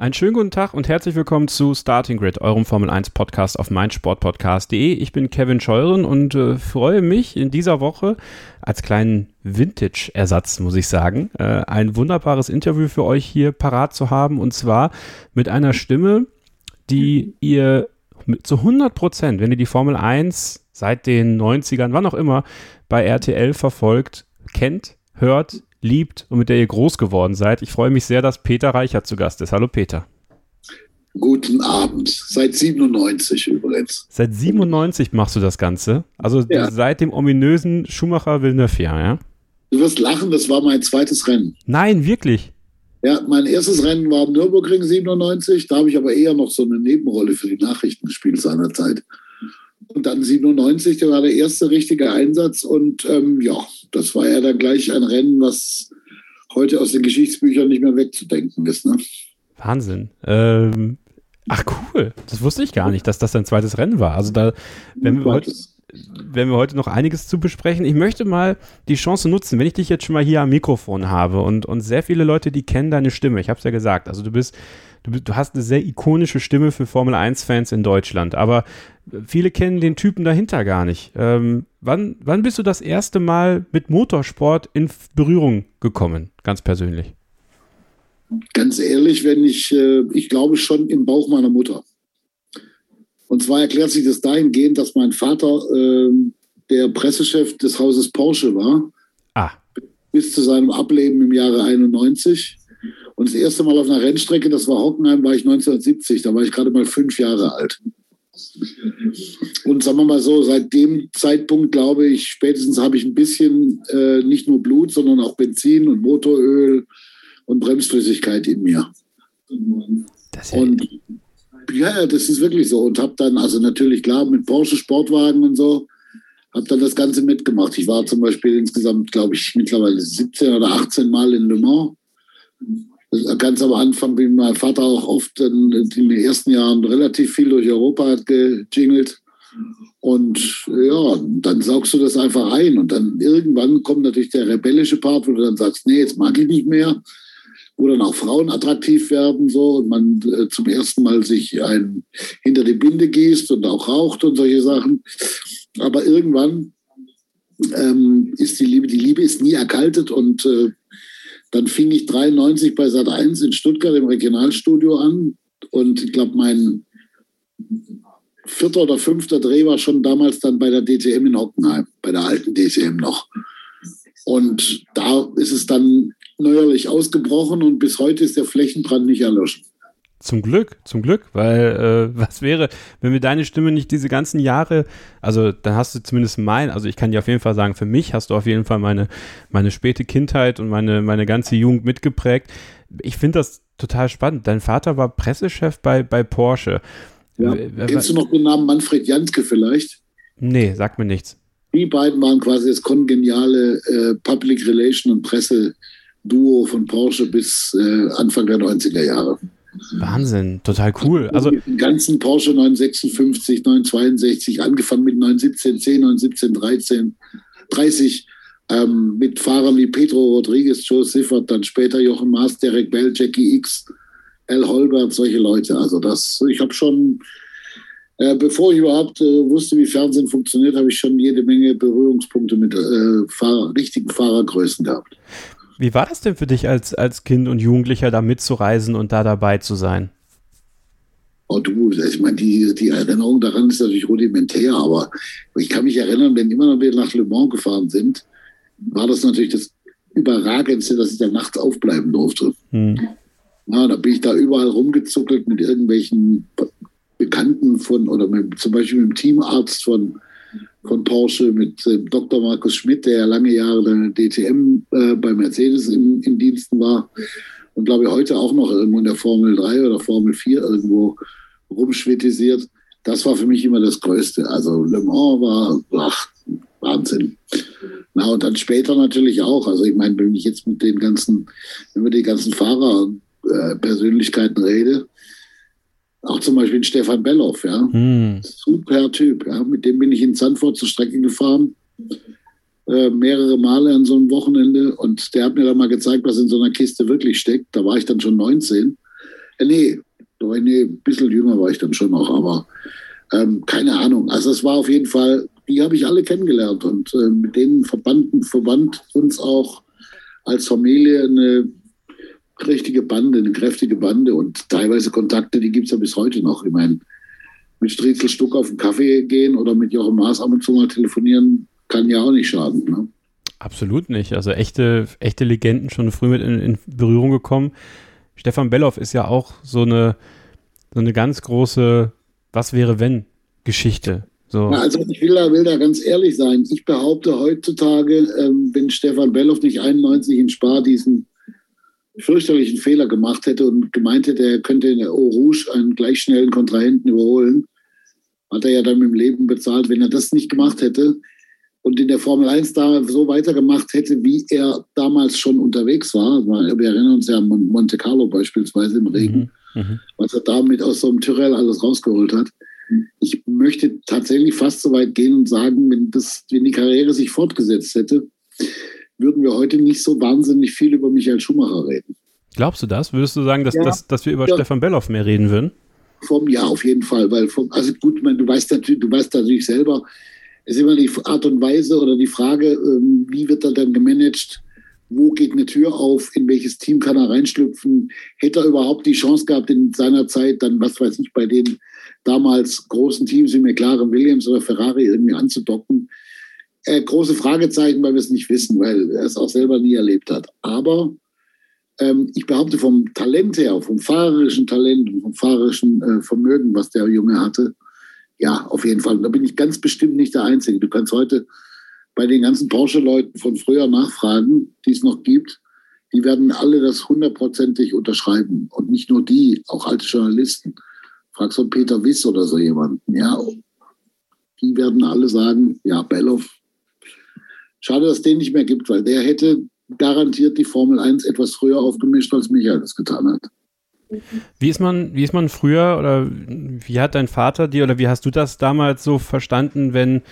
Einen schönen guten Tag und herzlich willkommen zu Starting Grid, eurem Formel 1 Podcast auf meinsportpodcast.de. Ich bin Kevin Scheuren und äh, freue mich in dieser Woche als kleinen Vintage-Ersatz, muss ich sagen, äh, ein wunderbares Interview für euch hier parat zu haben und zwar mit einer Stimme, die ihr zu 100 Prozent, wenn ihr die Formel 1 seit den 90ern, wann auch immer, bei RTL verfolgt, kennt, hört, liebt und mit der ihr groß geworden seid. Ich freue mich sehr, dass Peter Reichert zu Gast ist. Hallo Peter. Guten Abend. Seit 97 übrigens. Seit 97 machst du das Ganze. Also Ja. seit dem ominösen Schumacher Villeneuve, ja? Du wirst lachen, das war mein zweites Rennen. Nein, wirklich. Ja, mein erstes Rennen war am Nürburgring 97. Da habe ich aber eher noch so eine Nebenrolle für die Nachrichten gespielt seinerzeit. Und dann 97, da war der erste richtige Einsatz. Und ähm, ja, das war ja dann gleich ein Rennen, was heute aus den Geschichtsbüchern nicht mehr wegzudenken ist. Ne? Wahnsinn. Ähm, ach cool. Das wusste ich gar nicht, dass das dein zweites Rennen war. Also da, wenn wir heute, wenn wir heute noch einiges zu besprechen. Ich möchte mal die Chance nutzen, wenn ich dich jetzt schon mal hier am Mikrofon habe und, und sehr viele Leute, die kennen deine Stimme. Ich habe es ja gesagt. Also du bist, du, du hast eine sehr ikonische Stimme für Formel 1-Fans in Deutschland. Aber viele kennen den Typen dahinter gar nicht. Ähm, wann, wann bist du das erste Mal mit Motorsport in Berührung gekommen, ganz persönlich? Ganz ehrlich, wenn ich, äh, ich glaube schon im Bauch meiner Mutter. Und zwar erklärt sich das dahingehend, dass mein Vater ähm, der Pressechef des Hauses Porsche war, Ah, bis zu seinem Ableben im Jahre 91. Und das erste Mal auf einer Rennstrecke, das war Hockenheim, war ich 1970, da war ich gerade mal fünf Jahre alt. Und sagen wir mal so, seit dem Zeitpunkt glaube ich, spätestens habe ich ein bisschen äh, nicht nur Blut, sondern auch Benzin und Motoröl und Bremsflüssigkeit in mir. das ja, Und ja, das ist wirklich so. Und habe dann, also natürlich klar, mit Porsche Sportwagen und so, habe dann das Ganze mitgemacht. Ich war zum Beispiel insgesamt, glaube ich, mittlerweile 17 oder 18 Mal in Le Mans. Ganz am Anfang bin mein Vater auch oft in, in den ersten Jahren relativ viel durch Europa hat gejingelt. Und ja, dann saugst du das einfach ein. Und dann irgendwann kommt natürlich der rebellische Part, wo du dann sagst, nee, jetzt mag ich nicht mehr wo dann auch Frauen attraktiv werden so und man äh, zum ersten Mal sich ein hinter die Binde gießt und auch raucht und solche Sachen. Aber irgendwann ähm, ist die Liebe, die Liebe ist nie erkaltet und äh, dann fing ich 93 bei Sat 1 in Stuttgart im Regionalstudio an und ich glaube mein vierter oder fünfter Dreh war schon damals dann bei der DTM in Hockenheim, bei der alten DTM noch. Und da ist es dann neuerlich ausgebrochen und bis heute ist der Flächenbrand nicht erloschen. Zum Glück, zum Glück, weil äh, was wäre, wenn wir deine Stimme nicht diese ganzen Jahre, also dann hast du zumindest mein, also ich kann dir auf jeden Fall sagen, für mich hast du auf jeden Fall meine, meine späte Kindheit und meine, meine ganze Jugend mitgeprägt. Ich finde das total spannend. Dein Vater war Pressechef bei, bei Porsche. Ja. Kennst du noch den Namen Manfred Janske vielleicht? Nee, sagt mir nichts. Die beiden waren quasi das kongeniale äh, Public Relation und Presse-Duo von Porsche bis äh, Anfang der 90er Jahre. Wahnsinn, total cool. Also, den ganzen Porsche 956, 962, angefangen mit 917, 917, 13, 30, ähm, mit Fahrern wie Pedro Rodriguez, Joe Siffert, dann später Jochen Maas, Derek Bell, Jackie X, Al Holbert, solche Leute. Also das, ich habe schon, äh, bevor ich überhaupt äh, wusste, wie Fernsehen funktioniert, habe ich schon jede Menge Berührungspunkte mit äh, Fahrer, richtigen Fahrergrößen gehabt. Wie war das denn für dich als, als Kind und Jugendlicher da mitzureisen und da dabei zu sein? Oh du, ich meine, die, die Erinnerung daran ist natürlich rudimentär, aber ich kann mich erinnern, wenn immer wir nach Le Mans gefahren sind, war das natürlich das Überragendste, dass ich da nachts aufbleiben durfte. Hm. Ja, da bin ich da überall rumgezuckelt mit irgendwelchen Be- Bekannten von, oder mit, zum Beispiel mit dem Teamarzt von, von Porsche, mit äh, Dr. Markus Schmidt, der ja lange Jahre der DTM äh, bei Mercedes in, in Diensten war und glaube ich heute auch noch irgendwo in der Formel 3 oder Formel 4 irgendwo rumschwittisiert. Das war für mich immer das Größte. Also Le Mans war ach, Wahnsinn. Na, und dann später natürlich auch. Also ich meine, wenn ich jetzt mit den ganzen, wenn wir die ganzen Fahrerpersönlichkeiten rede, Auch zum Beispiel Stefan Belloff, ja. Hm. Super Typ, ja. Mit dem bin ich in Zandvoort zur Strecke gefahren. Äh, mehrere Male an so einem Wochenende. Und der hat mir dann mal gezeigt, was in so einer Kiste wirklich steckt. Da war ich dann schon 19. Äh, nee, nee, ein bisschen jünger war ich dann schon noch, aber ähm, keine Ahnung. Also es war auf jeden Fall, die habe ich alle kennengelernt und äh, mit denen verbanden, verband uns auch als Familie eine richtige Bande, eine kräftige Bande und teilweise Kontakte, die gibt es ja bis heute noch. Ich meine, mit Striezel Stuck auf den Kaffee gehen oder mit Jochen Maas ab und zu mal telefonieren, kann ja auch nicht schaden. Ne? Absolut nicht. Also echte, echte Legenden schon früh mit in, in Berührung gekommen. Stefan Belloff ist ja auch so eine, so eine ganz große Was wäre wenn Geschichte. So. Na, also ich will da, will da ganz ehrlich sein. Ich behaupte heutzutage, ähm, wenn Stefan Belloff nicht 91 in Spar diesen fürchterlichen Fehler gemacht hätte und gemeint hätte, er könnte in der Eau Rouge einen gleich schnellen Kontrahenten überholen, hat er ja dann mit dem Leben bezahlt. Wenn er das nicht gemacht hätte und in der Formel 1 da so weitergemacht hätte, wie er damals schon unterwegs war, wir erinnern uns ja an Monte Carlo beispielsweise im Regen, mhm. Mhm. was er damit aus so einem Tyrell alles rausgeholt hat. Ich möchte tatsächlich fast so weit gehen und sagen, wenn, das, wenn die Karriere sich fortgesetzt hätte, würden wir heute nicht so wahnsinnig viel über Michael Schumacher reden. Glaubst du das? Würdest du sagen, dass, ja. dass, dass wir über ja. Stefan Belloff mehr reden würden? Vom Ja, auf jeden Fall, weil vom, also gut, man, du weißt natürlich, du weißt natürlich selber, es ist immer die Art und Weise oder die Frage, ähm, wie wird er dann gemanagt? Wo geht eine Tür auf? In welches Team kann er reinschlüpfen? Hätte er überhaupt die Chance gehabt, in seiner Zeit dann, was weiß ich, bei den damals großen Teams wie McLaren, Williams oder Ferrari irgendwie anzudocken? Äh, große Fragezeichen, weil wir es nicht wissen, weil er es auch selber nie erlebt hat. Aber ähm, ich behaupte vom Talent her, vom fahrerischen Talent und vom fahrerischen äh, Vermögen, was der Junge hatte, ja, auf jeden Fall. Da bin ich ganz bestimmt nicht der Einzige. Du kannst heute bei den ganzen Porsche-Leuten von früher nachfragen, die es noch gibt. Die werden alle das hundertprozentig unterschreiben. Und nicht nur die, auch alte Journalisten. Fragst du Peter Wiss oder so jemanden, ja. Die werden alle sagen, ja, Belloff Schade, dass es den nicht mehr gibt, weil der hätte garantiert die Formel 1 etwas früher aufgemischt, als Michael das getan hat. Wie ist man, wie ist man früher oder wie hat dein Vater dir oder wie hast du das damals so verstanden, wenn,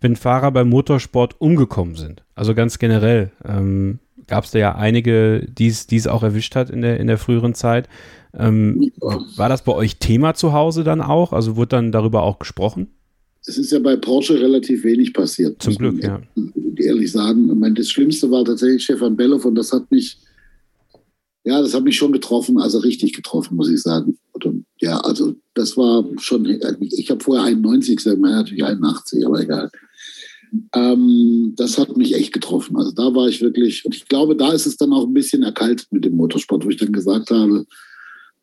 wenn Fahrer beim Motorsport umgekommen sind? Also ganz generell ähm, gab es da ja einige, die es auch erwischt hat in der, in der früheren Zeit. Ähm, ja. War das bei euch Thema zu Hause dann auch? Also wurde dann darüber auch gesprochen? Es ist ja bei Porsche relativ wenig passiert. Zum Glück, ja. Ehrlich sagen. Ich meine, das Schlimmste war tatsächlich Stefan Belloff und das hat mich, ja, das hat mich schon getroffen, also richtig getroffen, muss ich sagen. Und, ja, also das war schon, ich habe vorher 91 gesagt, man natürlich 81, aber egal. Ähm, das hat mich echt getroffen. Also da war ich wirklich, und ich glaube, da ist es dann auch ein bisschen erkaltet mit dem Motorsport, wo ich dann gesagt habe,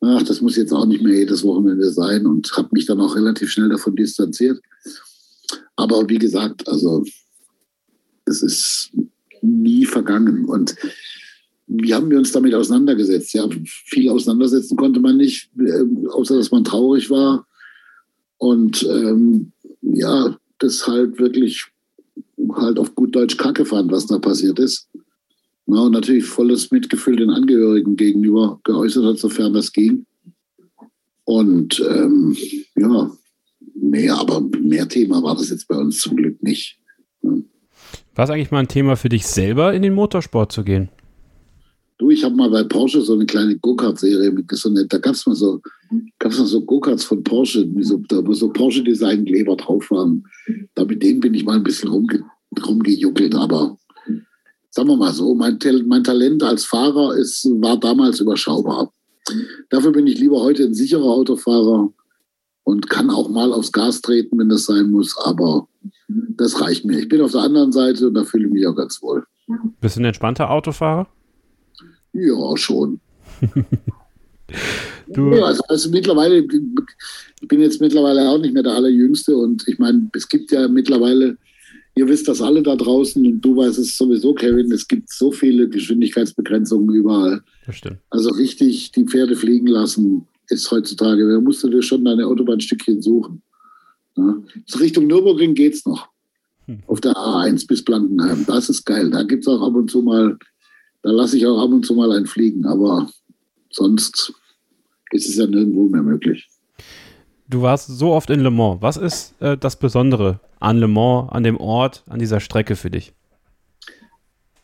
ach, das muss jetzt auch nicht mehr jedes Wochenende sein und habe mich dann auch relativ schnell davon distanziert. Aber wie gesagt, also es ist nie vergangen und wie haben wir uns damit auseinandergesetzt? Ja, viel auseinandersetzen konnte man nicht, äh, außer dass man traurig war und ähm, ja, das halt wirklich halt auf gut Deutsch Kacke fand, was da passiert ist. Ja, und natürlich volles Mitgefühl den Angehörigen gegenüber geäußert hat, sofern das ging. Und ähm, ja, mehr, aber mehr Thema war das jetzt bei uns zum Glück nicht. Ja. War es eigentlich mal ein Thema für dich selber, in den Motorsport zu gehen? Du, ich habe mal bei Porsche so eine kleine Go-Kart-Serie mitgesendet. Da gab es mal so, gab's mal so Go-Karts von Porsche, so, wo so Porsche-Design-Kleber drauf waren. Da mit denen bin ich mal ein bisschen rumge rumgejuckelt, aber sagen wir mal so, mein, mein Talent als Fahrer ist, war damals überschaubar. Dafür bin ich lieber heute ein sicherer Autofahrer und kann auch mal aufs Gas treten, wenn das sein muss, aber das reicht mir. Ich bin auf der anderen Seite und da fühle ich mich auch ganz wohl. Bist du ein entspannter Autofahrer? Ja, schon. du. Ja, also, also, mittlerweile, ich bin jetzt mittlerweile auch nicht mehr der Allerjüngste und ich meine, es gibt ja mittlerweile Ihr wisst das alle da draußen und du weißt es sowieso, Kevin. Es gibt so viele Geschwindigkeitsbegrenzungen überall. Das stimmt. Also richtig die Pferde fliegen lassen ist heutzutage. Da musst du dir schon deine Autobahnstückchen suchen. Ja. Richtung Nürburgring geht es noch. Hm. Auf der A1 bis Blankenheim. Das ist geil. Da gibt es auch ab und zu mal, da lasse ich auch ab und zu mal ein Fliegen. Aber sonst ist es ja nirgendwo mehr möglich. Du warst so oft in Le Mans. Was ist äh, das Besondere an Le Mans, an dem Ort, an dieser Strecke für dich?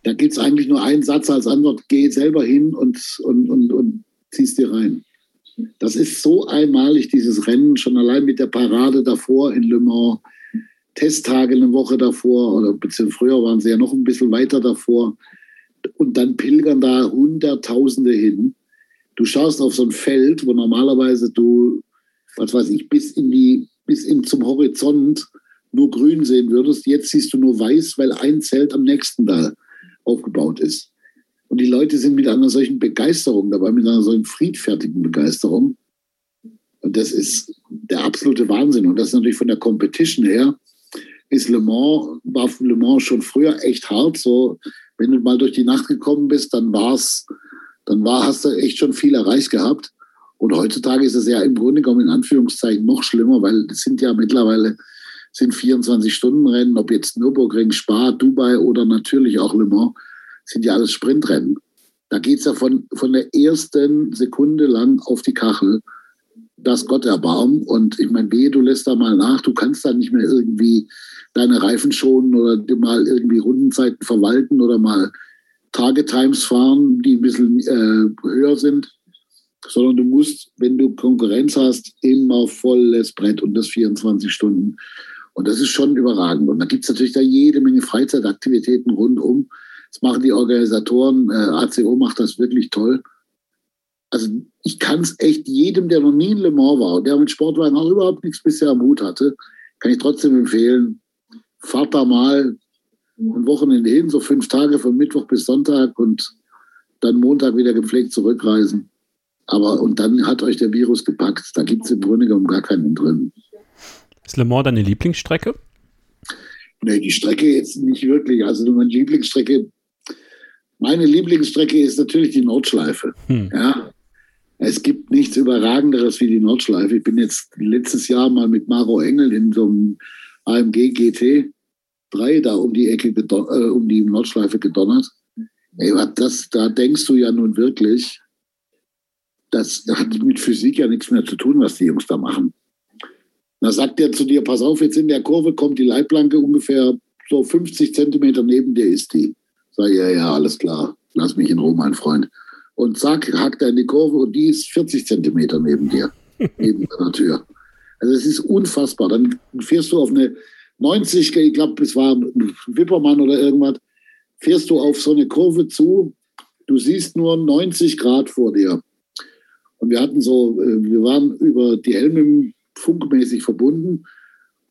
Da gibt es eigentlich nur einen Satz als Antwort. Geh selber hin und, und, und, und ziehst dir rein. Das ist so einmalig, dieses Rennen, schon allein mit der Parade davor in Le Mans, Testtage eine Woche davor oder beziehungsweise früher waren sie ja noch ein bisschen weiter davor. Und dann pilgern da Hunderttausende hin. Du schaust auf so ein Feld, wo normalerweise du, was weiß ich, bis in die, bis in zum Horizont nur grün sehen würdest. Jetzt siehst du nur weiß, weil ein Zelt am nächsten da aufgebaut ist. Und die Leute sind mit einer solchen Begeisterung dabei, mit einer solchen friedfertigen Begeisterung. Und das ist der absolute Wahnsinn. Und das ist natürlich von der Competition her, ist Le Mans, war Le Mans schon früher echt hart. So, wenn du mal durch die Nacht gekommen bist, dann war's, dann war, hast du echt schon viel erreicht gehabt. Und heutzutage ist es ja im Grunde genommen in Anführungszeichen noch schlimmer, weil es sind ja mittlerweile sind 24-Stunden-Rennen, ob jetzt Nürburgring, Spa, Dubai oder natürlich auch Le Mans, sind ja alles Sprintrennen. Da geht es ja von, von der ersten Sekunde lang auf die Kachel, dass Gott erbarm. Und ich meine, wehe, du lässt da mal nach, du kannst da nicht mehr irgendwie deine Reifen schonen oder mal irgendwie Rundenzeiten verwalten oder mal Tagetimes fahren, die ein bisschen äh, höher sind, sondern du musst, wenn du Konkurrenz hast, immer volles Brett und das 24 Stunden. Und das ist schon überragend. Und da gibt es natürlich da jede Menge Freizeitaktivitäten rundum. Das machen die Organisatoren. Äh, ACO macht das wirklich toll. Also ich kann es echt jedem, der noch nie in Le Mans war der mit Sportwagen auch überhaupt nichts bisher am Hut hatte, kann ich trotzdem empfehlen, fahrt da mal ein Wochenende hin, so fünf Tage von Mittwoch bis Sonntag und dann Montag wieder gepflegt zurückreisen. Aber und dann hat euch der Virus gepackt. Da gibt es im Grunde genommen gar keinen drin. Ist Le Mans deine Lieblingsstrecke? Nee, die Strecke jetzt nicht wirklich. Also meine Lieblingsstrecke, meine Lieblingsstrecke ist natürlich die Nordschleife. Hm. Ja. Es gibt nichts Überragenderes wie die Nordschleife. Ich bin jetzt letztes Jahr mal mit Maro Engel in so einem AMG GT 3 da um die Ecke, äh, um die Nordschleife gedonnert. Ey, das, da denkst du ja nun wirklich, das hat mit Physik ja nichts mehr zu tun, was die Jungs da machen. Da sagt er zu dir, pass auf, jetzt in der Kurve kommt die Leitplanke ungefähr so 50 Zentimeter neben dir ist die. Sag ja, ja, alles klar, lass mich in Ruhe, mein Freund. Und zack, hackt er in die Kurve und die ist 40 Zentimeter neben dir, neben deiner Tür. Also es ist unfassbar. Dann fährst du auf eine 90, ich glaube, es war ein Wippermann oder irgendwas, fährst du auf so eine Kurve zu, du siehst nur 90 Grad vor dir. Und wir hatten so, äh, wir waren über die Helme funkmäßig verbunden.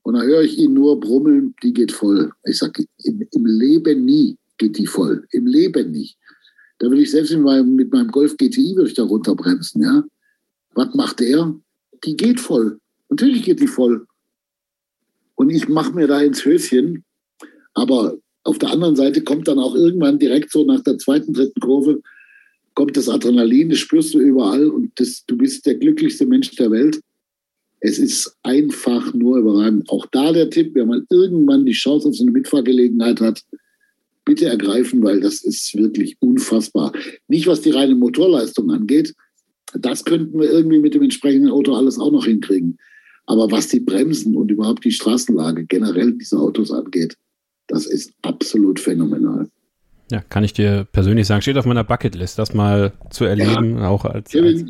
Und da höre ich ihn nur brummeln, die geht voll. Ich sage, im, im, Leben nie geht die voll. Im Leben nicht. Da würde ich selbst mit meinem, mit meinem Golf GTI würde ich da runterbremsen, ja. Was macht der? Die geht voll. Natürlich geht die voll. Und ich mache mir da ins Höschen. Aber auf der anderen Seite kommt dann auch irgendwann direkt so nach der zweiten, dritten Kurve, kommt das Adrenalin, das spürst du überall und das, du bist der glücklichste Mensch der Welt. Es ist einfach nur überragend. Auch da der Tipp, wer mal irgendwann die Chance auf so eine Mitfahrgelegenheit hat, bitte ergreifen, weil das ist wirklich unfassbar. Nicht was die reine Motorleistung angeht, das könnten wir irgendwie mit dem entsprechenden Auto alles auch noch hinkriegen. Aber was die Bremsen und überhaupt die Straßenlage generell dieser Autos angeht, das ist absolut phänomenal. Ja, kann ich dir persönlich sagen, steht auf meiner Bucketlist, das mal zu erleben, ja. auch als, Kevin,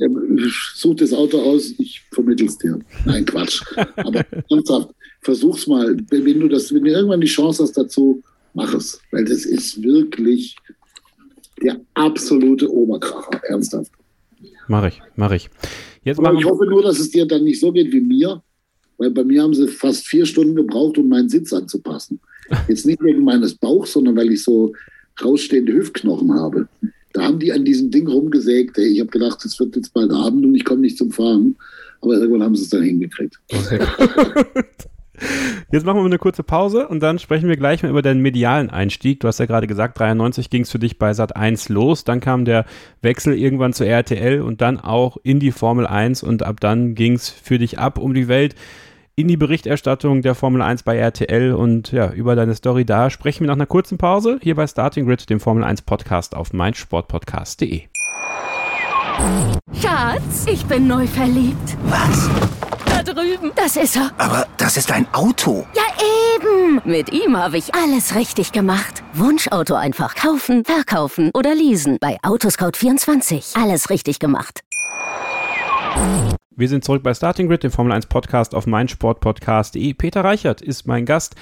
such das Auto aus, ich vermittel es dir. Nein, Quatsch. Aber ernsthaft, versuch's mal. Wenn du das, wenn du irgendwann die Chance hast dazu, mach es. Weil das ist wirklich der absolute Oberkracher. Ernsthaft. Mach ich, mach ich. Jetzt Aber ich hoffe nur, dass es dir dann nicht so geht wie mir, weil bei mir haben sie fast vier Stunden gebraucht, um meinen Sitz anzupassen. Jetzt nicht wegen meines Bauchs, sondern weil ich so rausstehende Hüftknochen habe. Da haben die an diesem Ding rumgesägt. Ey. Ich habe gedacht, es wird jetzt bald Abend und ich komme nicht zum Fahren. Aber irgendwann haben sie es dann hingekriegt. Jetzt machen wir eine kurze Pause und dann sprechen wir gleich mal über deinen medialen Einstieg. Du hast ja gerade gesagt, 93 ging es für dich bei Sat 1 los. Dann kam der Wechsel irgendwann zur RTL und dann auch in die Formel 1 und ab dann ging es für dich ab um die Welt in die Berichterstattung der Formel 1 bei RTL und ja, über deine Story da sprechen wir nach einer kurzen Pause hier bei Starting Grid, dem Formel 1 Podcast auf meinsportpodcast.de. Schatz, ich bin neu verliebt. Was? drüben. Das ist er. Aber das ist ein Auto. Ja, eben. Mit ihm habe ich alles richtig gemacht. Wunschauto einfach kaufen, verkaufen oder leasen. Bei Autoscout24. Alles richtig gemacht. Wir sind zurück bei Starting Grid, dem Formel 1 Podcast auf meinsportpodcast.de. Peter Reichert ist mein Gast.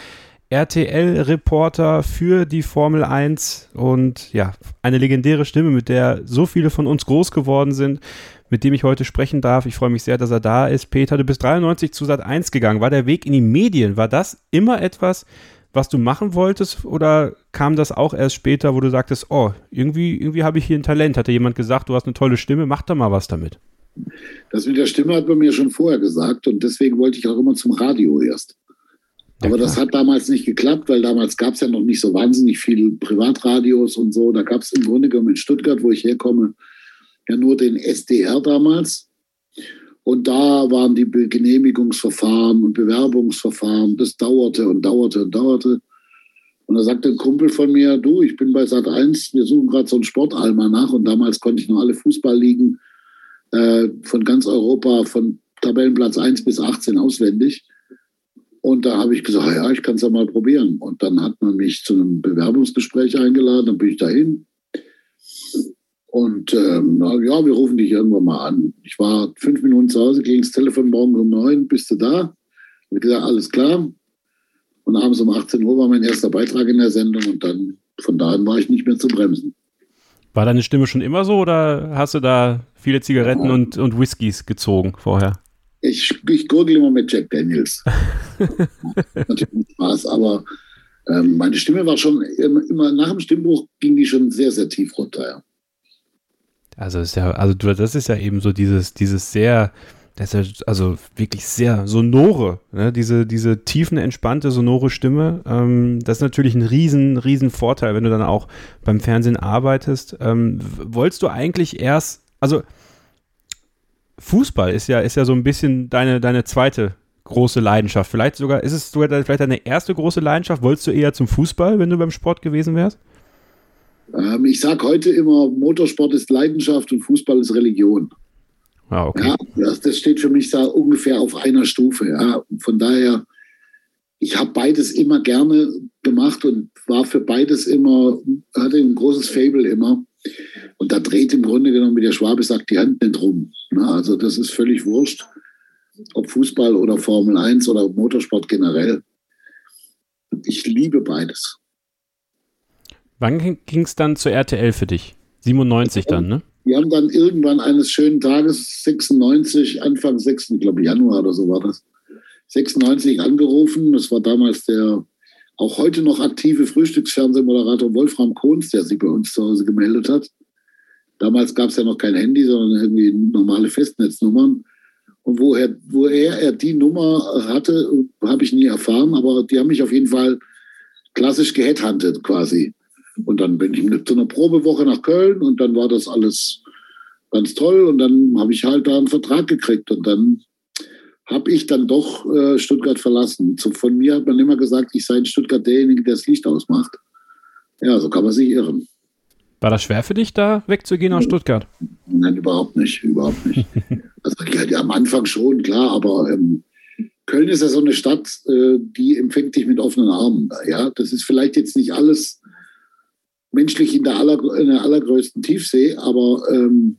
RTL-Reporter für die Formel 1 und ja, eine legendäre Stimme, mit der so viele von uns groß geworden sind, mit dem ich heute sprechen darf. Ich freue mich sehr, dass er da ist. Peter, du bist 93 zu Sat 1 gegangen. War der Weg in die Medien, war das immer etwas, was du machen wolltest oder kam das auch erst später, wo du sagtest, oh, irgendwie, irgendwie habe ich hier ein Talent? Hatte jemand gesagt, du hast eine tolle Stimme, mach da mal was damit? Das mit der Stimme hat man mir schon vorher gesagt und deswegen wollte ich auch immer zum Radio erst. Aber ja, das hat damals nicht geklappt, weil damals gab es ja noch nicht so wahnsinnig viele Privatradios und so. Da gab es im Grunde genommen in Stuttgart, wo ich herkomme, ja nur den SDR damals. Und da waren die Genehmigungsverfahren und Bewerbungsverfahren. Das dauerte und dauerte und dauerte. Und da sagte ein Kumpel von mir, du, ich bin bei Sat 1, wir suchen gerade so einen Sportalmanach. Und damals konnte ich noch alle Fußballligen äh, von ganz Europa, von Tabellenplatz 1 bis 18 auswendig. Und da habe ich gesagt, ja, ich kann es ja mal probieren. Und dann hat man mich zu einem Bewerbungsgespräch eingeladen, dann bin ich dahin. Und ähm, ja, wir rufen dich irgendwann mal an. Ich war fünf Minuten zu Hause, ging ins Telefon morgen um neun, bist du da? Ich gesagt, alles klar. Und abends um 18 Uhr war mein erster Beitrag in der Sendung und dann von da an war ich nicht mehr zu bremsen. War deine Stimme schon immer so oder hast du da viele Zigaretten ja. und, und Whiskys gezogen vorher? ich, ich gurgel immer mit Jack Daniels. Natürlich Spaß, aber ähm, meine Stimme war schon immer, immer, nach dem Stimmbruch ging die schon sehr, sehr tief runter, ja. Also ist ja, also das ist ja eben so dieses, dieses sehr, das ist ja also wirklich sehr sonore, ne? diese, diese tiefen, entspannte, sonore Stimme. Ähm, das ist natürlich ein riesen, riesen Vorteil, wenn du dann auch beim Fernsehen arbeitest. Ähm, wolltest du eigentlich erst, also Fußball ist ja, ist ja so ein bisschen deine, deine zweite große Leidenschaft. Vielleicht sogar, ist es sogar vielleicht deine erste große Leidenschaft? Wolltest du eher zum Fußball, wenn du beim Sport gewesen wärst? Ähm, ich sage heute immer, Motorsport ist Leidenschaft und Fußball ist Religion. Ah, okay. Ja, das, das steht für mich da ungefähr auf einer Stufe. Ja. Von daher, ich habe beides immer gerne gemacht und war für beides immer, hatte ein großes Fable immer. Und da dreht im Grunde genommen, wie der Schwabe sagt, die Hand nicht rum. Also das ist völlig wurscht, ob Fußball oder Formel 1 oder Motorsport generell. Ich liebe beides. Wann ging es dann zur RTL für dich? 97 dann, ne? Wir haben dann irgendwann eines schönen Tages, 96, Anfang 6. glaube Januar oder so war das, 96 angerufen. Das war damals der auch heute noch aktive Frühstücksfernsehmoderator Wolfram Kohns, der sich bei uns zu Hause gemeldet hat. Damals gab es ja noch kein Handy, sondern irgendwie normale Festnetznummern. Und woher, woher er die Nummer hatte, habe ich nie erfahren, aber die haben mich auf jeden Fall klassisch geheadhuntet quasi. Und dann bin ich zu einer Probewoche nach Köln und dann war das alles ganz toll und dann habe ich halt da einen Vertrag gekriegt und dann habe ich dann doch äh, Stuttgart verlassen. Von mir hat man immer gesagt, ich sei in Stuttgart derjenige, der das Licht ausmacht. Ja, so kann man sich irren. War das schwer für dich, da wegzugehen aus Stuttgart? Nein, überhaupt nicht, überhaupt nicht. also ja, am Anfang schon, klar, aber ähm, Köln ist ja so eine Stadt, äh, die empfängt dich mit offenen Armen. Ja, das ist vielleicht jetzt nicht alles menschlich in der, aller, in der allergrößten Tiefsee, aber ähm,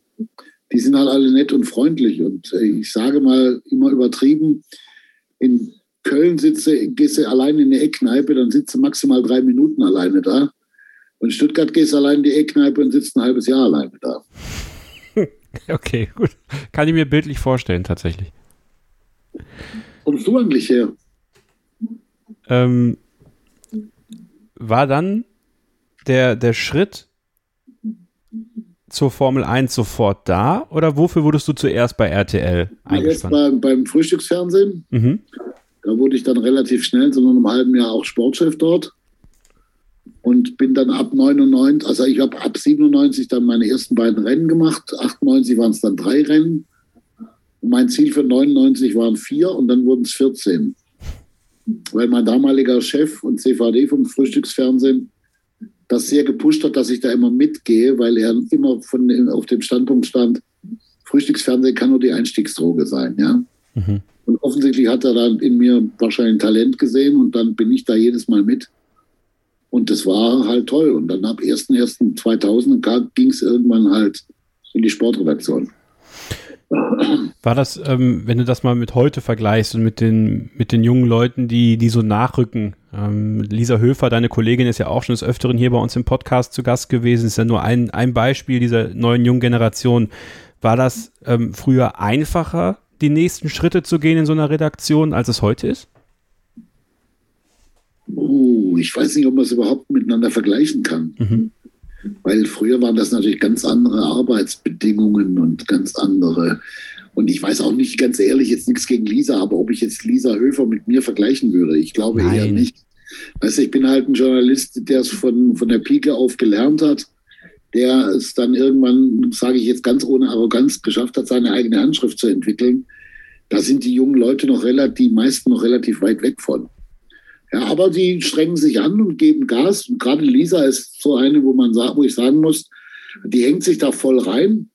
die sind halt alle nett und freundlich. Und äh, ich sage mal immer übertrieben, in Köln sitze, gehst du allein in eine Eckkneipe, dann sitzt du maximal drei Minuten alleine da. Und in Stuttgart gehst du allein in die Eckkneipe und sitzt ein halbes Jahr alleine da. Okay, gut. Kann ich mir bildlich vorstellen, tatsächlich. Kommst du eigentlich her? Ähm, war dann der, der Schritt zur Formel 1 sofort da oder wofür wurdest du zuerst bei RTL eingespannt? Jetzt beim, beim Frühstücksfernsehen. Mhm. Da wurde ich dann relativ schnell, so nach einem halben Jahr auch Sportchef dort und bin dann ab 99, also ich habe ab 97 dann meine ersten beiden Rennen gemacht. 98 waren es dann drei Rennen. Und mein Ziel für 99 waren vier und dann wurden es 14. Weil mein damaliger Chef und CVD vom Frühstücksfernsehen das sehr gepusht hat, dass ich da immer mitgehe, weil er immer von, auf dem Standpunkt stand, Frühstücksfernsehen kann nur die Einstiegsdroge sein, ja. Mhm. Und offensichtlich hat er dann in mir wahrscheinlich ein Talent gesehen und dann bin ich da jedes Mal mit. Und das war halt toll. Und dann ab 1.1.2000 ging es irgendwann halt in die Sportredaktion. War das, ähm, wenn du das mal mit heute vergleichst und mit den, mit den jungen Leuten, die, die so nachrücken? Ähm, Lisa Höfer, deine Kollegin, ist ja auch schon des Öfteren hier bei uns im Podcast zu Gast gewesen. Ist ja nur ein, ein Beispiel dieser neuen jungen Generation. War das ähm, früher einfacher, die nächsten Schritte zu gehen in so einer Redaktion, als es heute ist? Oh, ich weiß nicht, ob man es überhaupt miteinander vergleichen kann. Mhm. Weil früher waren das natürlich ganz andere Arbeitsbedingungen und ganz andere. Und ich weiß auch nicht, ganz ehrlich, jetzt nichts gegen Lisa, aber ob ich jetzt Lisa Höfer mit mir vergleichen würde, ich glaube Nein. eher nicht. Weißt du, ich bin halt ein Journalist, der es von, von der Pike auf gelernt hat, der es dann irgendwann, sage ich jetzt ganz ohne Arroganz, geschafft hat, seine eigene Handschrift zu entwickeln. Da sind die jungen Leute noch relativ, die meisten noch relativ weit weg von. Ja, aber sie strengen sich an und geben Gas. Und gerade Lisa ist so eine, wo man wo ich sagen muss, die hängt sich da voll rein.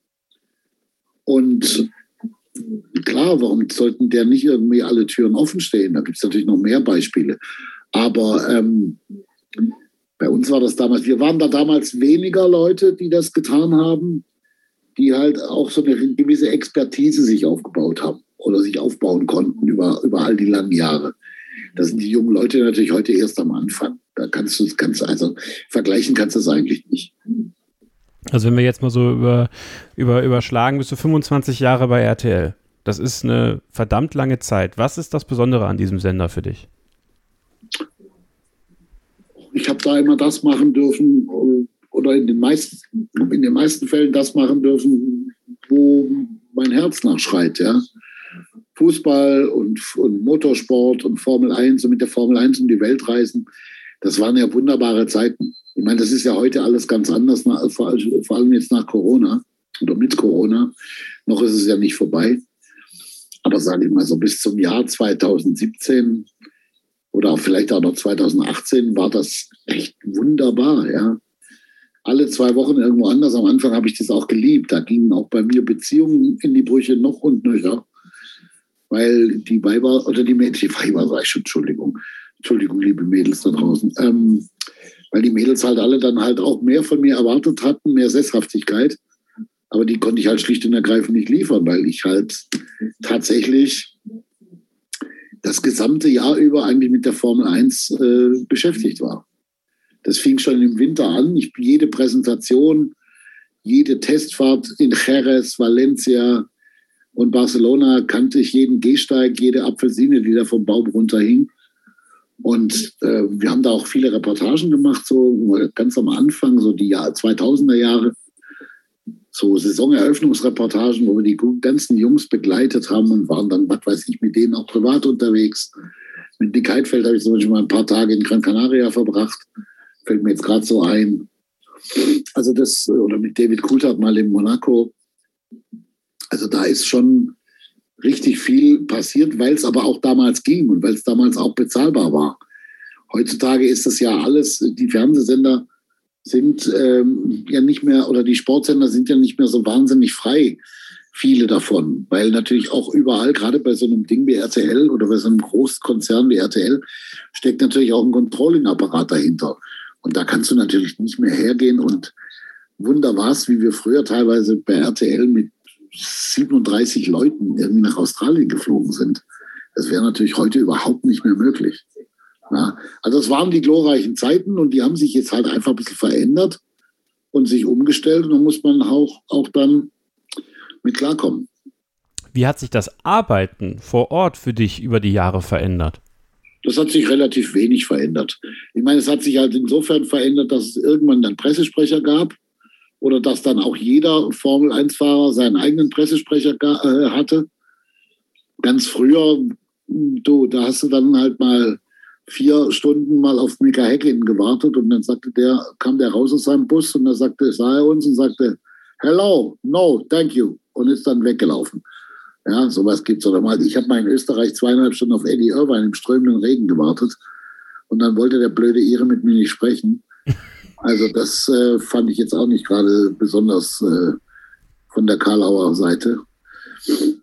Und klar, warum sollten der nicht irgendwie alle Türen offen stehen? Da gibt es natürlich noch mehr Beispiele. Aber ähm, bei uns war das damals, wir waren da damals weniger Leute, die das getan haben, die halt auch so eine gewisse Expertise sich aufgebaut haben oder sich aufbauen konnten über, über all die langen Jahre. Da sind die jungen Leute natürlich heute erst am Anfang. Da kannst du, kannst du also vergleichen kannst du das eigentlich nicht. Also wenn wir jetzt mal so über, über, überschlagen, bist du 25 Jahre bei RTL. Das ist eine verdammt lange Zeit. Was ist das Besondere an diesem Sender für dich? Ich habe da immer das machen dürfen oder in den meisten, in den meisten Fällen das machen dürfen, wo mein Herz nachschreit, ja. Fußball und, und Motorsport und Formel 1 und mit der Formel 1 um die Welt reisen. Das waren ja wunderbare Zeiten. Ich meine, das ist ja heute alles ganz anders, vor allem jetzt nach Corona oder mit Corona. Noch ist es ja nicht vorbei. Aber sage ich mal so, bis zum Jahr 2017 oder vielleicht auch noch 2018 war das echt wunderbar, ja. Alle zwei Wochen irgendwo anders. Am Anfang habe ich das auch geliebt. Da gingen auch bei mir Beziehungen in die Brüche noch und nöcher weil die Weiber oder die Mädchen, die Weiber sag ich schon, Entschuldigung, Entschuldigung, liebe Mädels da draußen, ähm, weil die Mädels halt alle dann halt auch mehr von mir erwartet hatten, mehr Sesshaftigkeit. Aber die konnte ich halt schlicht und ergreifend nicht liefern, weil ich halt tatsächlich das gesamte Jahr über eigentlich mit der Formel 1 äh, beschäftigt war. Das fing schon im Winter an. Ich, jede Präsentation, jede Testfahrt in Jerez, Valencia, und Barcelona kannte ich jeden Gehsteig, jede Apfelsine, die da vom Baum runterhing. Und äh, wir haben da auch viele Reportagen gemacht, so ganz am Anfang, so die Jahr, 2000er Jahre. So Saisoneröffnungsreportagen, wo wir die ganzen Jungs begleitet haben und waren dann, was weiß ich, mit denen auch privat unterwegs. Mit Nick Heidfeld habe ich zum Beispiel mal ein paar Tage in Gran Canaria verbracht. Fällt mir jetzt gerade so ein. Also das, oder mit David Coulthard mal in Monaco. Also da ist schon richtig viel passiert, weil es aber auch damals ging und weil es damals auch bezahlbar war. Heutzutage ist das ja alles, die Fernsehsender sind ähm, ja nicht mehr, oder die Sportsender sind ja nicht mehr so wahnsinnig frei, viele davon, weil natürlich auch überall, gerade bei so einem Ding wie RTL oder bei so einem Großkonzern wie RTL, steckt natürlich auch ein Controlling-Apparat dahinter. Und da kannst du natürlich nicht mehr hergehen und wunder was, wie wir früher teilweise bei RTL mit 37 Leuten irgendwie nach Australien geflogen sind. Das wäre natürlich heute überhaupt nicht mehr möglich. Ja, also das waren die glorreichen Zeiten und die haben sich jetzt halt einfach ein bisschen verändert und sich umgestellt und da muss man auch, auch dann mit klarkommen. Wie hat sich das Arbeiten vor Ort für dich über die Jahre verändert? Das hat sich relativ wenig verändert. Ich meine, es hat sich halt insofern verändert, dass es irgendwann dann Pressesprecher gab oder dass dann auch jeder Formel-1-Fahrer seinen eigenen Pressesprecher äh, hatte. Ganz früher, du, da hast du dann halt mal vier Stunden mal auf Mika Häkkinen gewartet und dann sagte der, kam der raus aus seinem Bus und da sagte, sah er uns und sagte, hello, no, thank you und ist dann weggelaufen. Ja, sowas gibt's oder mal. Ich habe mal in Österreich zweieinhalb Stunden auf Eddie Irvine im strömenden Regen gewartet und dann wollte der blöde Ire mit mir nicht sprechen. Also das äh, fand ich jetzt auch nicht gerade besonders äh, von der Karlauer Seite.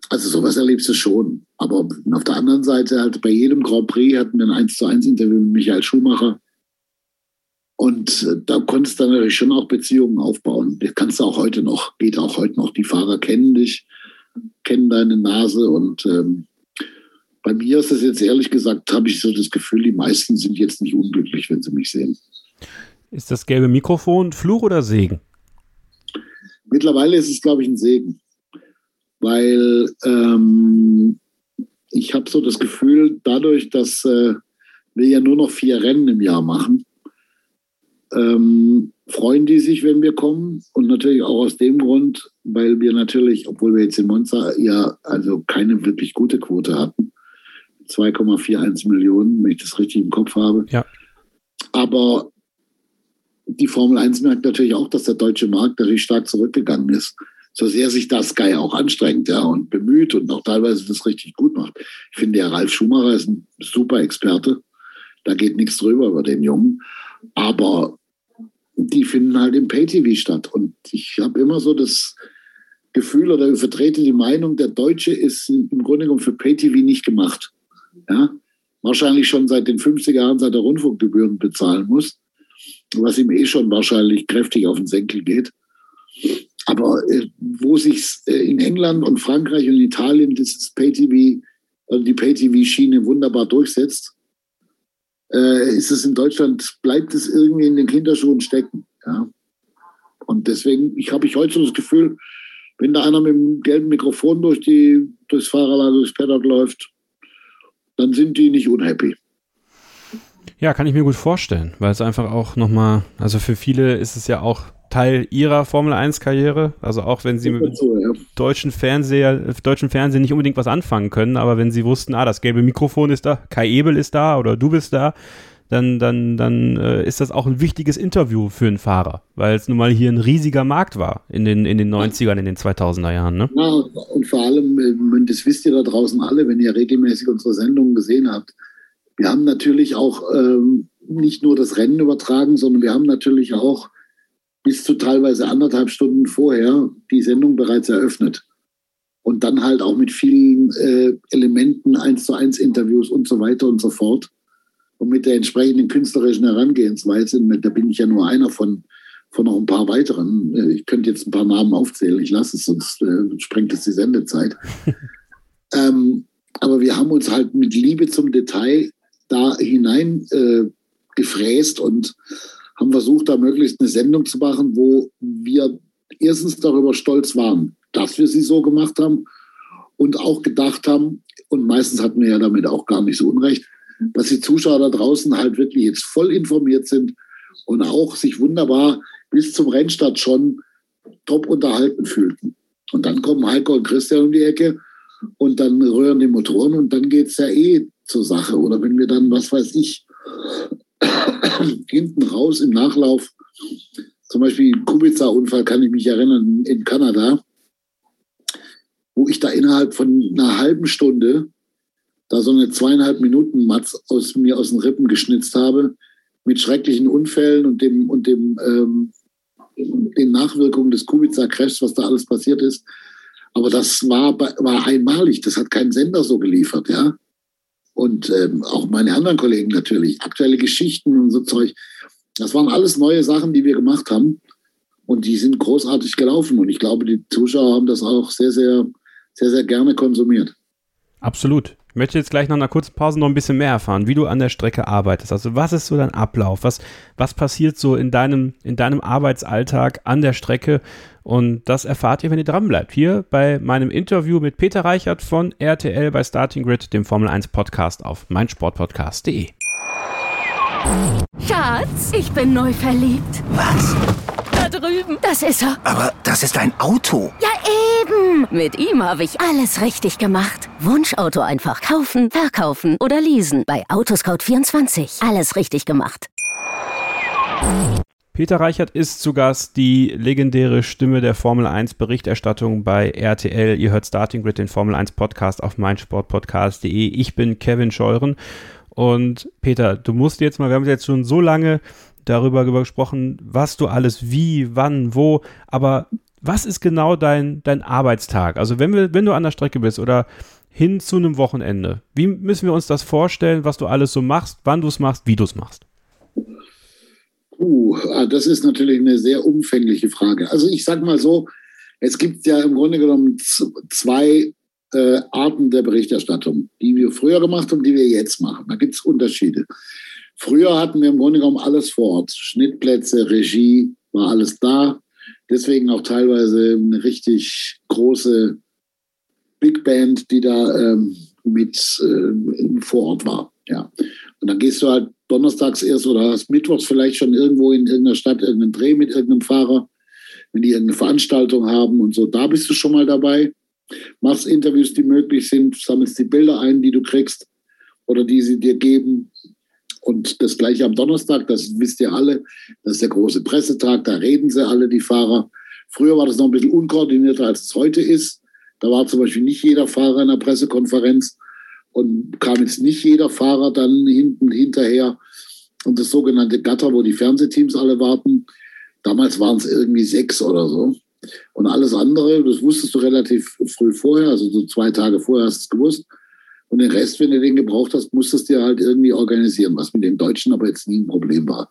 Also sowas erlebst du schon. Aber auf der anderen Seite, halt bei jedem Grand Prix hatten wir ein 1 zu 1 Interview mit Michael Schumacher. Und äh, da konntest du natürlich schon auch Beziehungen aufbauen. Das kannst du auch heute noch, geht auch heute noch. Die Fahrer kennen dich, kennen deine Nase. Und ähm, bei mir ist das jetzt ehrlich gesagt, habe ich so das Gefühl, die meisten sind jetzt nicht unglücklich, wenn sie mich sehen. Ist das gelbe Mikrofon Fluch oder Segen? Mittlerweile ist es, glaube ich, ein Segen. Weil ähm, ich habe so das Gefühl, dadurch, dass äh, wir ja nur noch vier Rennen im Jahr machen, ähm, freuen die sich, wenn wir kommen. Und natürlich auch aus dem Grund, weil wir natürlich, obwohl wir jetzt in Monza ja also keine wirklich gute Quote hatten, 2,41 Millionen, wenn ich das richtig im Kopf habe. Ja. Aber die Formel 1 merkt natürlich auch, dass der deutsche Markt natürlich stark zurückgegangen ist. So sehr sich das Sky auch anstrengt ja, und bemüht und auch teilweise das richtig gut macht. Ich finde, der Ralf Schumacher ist ein super Experte. Da geht nichts drüber über den Jungen. Aber die finden halt im Pay-TV statt. Und ich habe immer so das Gefühl oder vertrete die Meinung, der Deutsche ist im Grunde genommen für Pay-TV nicht gemacht. Ja? Wahrscheinlich schon seit den 50er Jahren, seit er Rundfunkgebühren bezahlen muss, was ihm eh schon wahrscheinlich kräftig auf den Senkel geht. Aber äh, wo sich äh, in England und Frankreich und Italien dieses Pay-TV, also die Pay-TV-Schiene wunderbar durchsetzt, äh, ist es in Deutschland, bleibt es irgendwie in den Kinderschuhen stecken. Ja? Und deswegen, ich habe ich heute so das Gefühl, wenn da einer mit dem gelben Mikrofon durch die, durchs Fahrerlager, durchs Paddock läuft, dann sind die nicht unhappy. Ja, kann ich mir gut vorstellen, weil es einfach auch nochmal, also für viele ist es ja auch Teil ihrer Formel 1 Karriere. Also auch wenn sie mit so, ja. deutschen Fernseher, deutschen Fernsehen nicht unbedingt was anfangen können, aber wenn sie wussten, ah, das gelbe Mikrofon ist da, Kai Ebel ist da oder du bist da, dann, dann, dann äh, ist das auch ein wichtiges Interview für einen Fahrer, weil es nun mal hier ein riesiger Markt war in den, in den 90ern, in den 2000er Jahren. Ne? Ja, und vor allem, äh, das wisst ihr da draußen alle, wenn ihr regelmäßig unsere Sendungen gesehen habt, wir haben natürlich auch ähm, nicht nur das Rennen übertragen, sondern wir haben natürlich auch bis zu teilweise anderthalb Stunden vorher die Sendung bereits eröffnet. Und dann halt auch mit vielen äh, Elementen, eins zu eins Interviews und so weiter und so fort. Und mit der entsprechenden künstlerischen Herangehensweise, da bin ich ja nur einer von, von noch ein paar weiteren. Äh, ich könnte jetzt ein paar Namen aufzählen, ich lasse es, sonst äh, sprengt es die Sendezeit. ähm, aber wir haben uns halt mit Liebe zum Detail da hinein äh, gefräst und haben versucht, da möglichst eine Sendung zu machen, wo wir erstens darüber stolz waren, dass wir sie so gemacht haben und auch gedacht haben, und meistens hatten wir ja damit auch gar nicht so unrecht, dass die Zuschauer da draußen halt wirklich jetzt voll informiert sind und auch sich wunderbar bis zum Rennstart schon top unterhalten fühlten. Und dann kommen Heiko und Christian um die Ecke und dann rühren die Motoren und dann geht es ja eh zur Sache. Oder wenn wir dann, was weiß ich, hinten raus im Nachlauf, zum Beispiel Kubica-Unfall, kann ich mich erinnern, in Kanada, wo ich da innerhalb von einer halben Stunde da so eine zweieinhalb Minuten Matz aus mir aus den Rippen geschnitzt habe, mit schrecklichen Unfällen und dem, und dem, ähm, den Nachwirkungen des Kubica-Crashs, was da alles passiert ist. Aber das war, war einmalig, das hat kein Sender so geliefert, ja und ähm, auch meine anderen Kollegen natürlich, aktuelle Geschichten und so Zeug. Das waren alles neue Sachen, die wir gemacht haben und die sind großartig gelaufen und ich glaube, die Zuschauer haben das auch sehr, sehr, sehr, sehr gerne konsumiert. Absolut. Ich möchte jetzt gleich nach einer kurzen Pause noch ein bisschen mehr erfahren, wie du an der Strecke arbeitest. Also was ist so dein Ablauf? Was, was passiert so in deinem, in deinem Arbeitsalltag an der Strecke? Und das erfahrt ihr, wenn ihr dran bleibt. Hier bei meinem Interview mit Peter Reichert von RTL bei Starting Grid, dem Formel 1 Podcast auf meinsportpodcast.de. Schatz, ich bin neu verliebt. Was? Drüben. Das ist er. Aber das ist ein Auto. Ja, eben. Mit ihm habe ich alles richtig gemacht. Wunschauto einfach kaufen, verkaufen oder leasen. Bei Autoscout24. Alles richtig gemacht. Peter Reichert ist zu Gast, die legendäre Stimme der Formel 1 Berichterstattung bei RTL. Ihr hört Starting Grid, den Formel 1 Podcast auf meinsportpodcast.de. Ich bin Kevin Scheuren und Peter, du musst jetzt mal, wir haben jetzt schon so lange darüber gesprochen, was du alles wie, wann, wo, aber was ist genau dein, dein Arbeitstag? Also wenn, wir, wenn du an der Strecke bist oder hin zu einem Wochenende, wie müssen wir uns das vorstellen, was du alles so machst, wann du es machst, wie du es machst? Uh, das ist natürlich eine sehr umfängliche Frage. Also ich sage mal so, es gibt ja im Grunde genommen zwei äh, Arten der Berichterstattung, die wir früher gemacht haben die wir jetzt machen. Da gibt es Unterschiede. Früher hatten wir im Grunde genommen alles vor Ort. Schnittplätze, Regie, war alles da. Deswegen auch teilweise eine richtig große Big Band, die da ähm, mit äh, vor Ort war. Ja. Und dann gehst du halt donnerstags erst oder hast mittwochs vielleicht schon irgendwo in irgendeiner Stadt irgendeinen Dreh mit irgendeinem Fahrer, wenn die irgendeine Veranstaltung haben und so. Da bist du schon mal dabei. Machst Interviews, die möglich sind, sammelst die Bilder ein, die du kriegst oder die sie dir geben. Und das gleiche am Donnerstag, das wisst ihr alle, das ist der große Pressetag, da reden sie alle, die Fahrer. Früher war das noch ein bisschen unkoordinierter, als es heute ist. Da war zum Beispiel nicht jeder Fahrer in der Pressekonferenz und kam jetzt nicht jeder Fahrer dann hinten hinterher. Und das sogenannte Gatter, wo die Fernsehteams alle warten, damals waren es irgendwie sechs oder so. Und alles andere, das wusstest du relativ früh vorher, also so zwei Tage vorher hast du es gewusst. Und den Rest, wenn du den gebraucht hast, musstest du dir halt irgendwie organisieren, was mit dem Deutschen aber jetzt nie ein Problem war.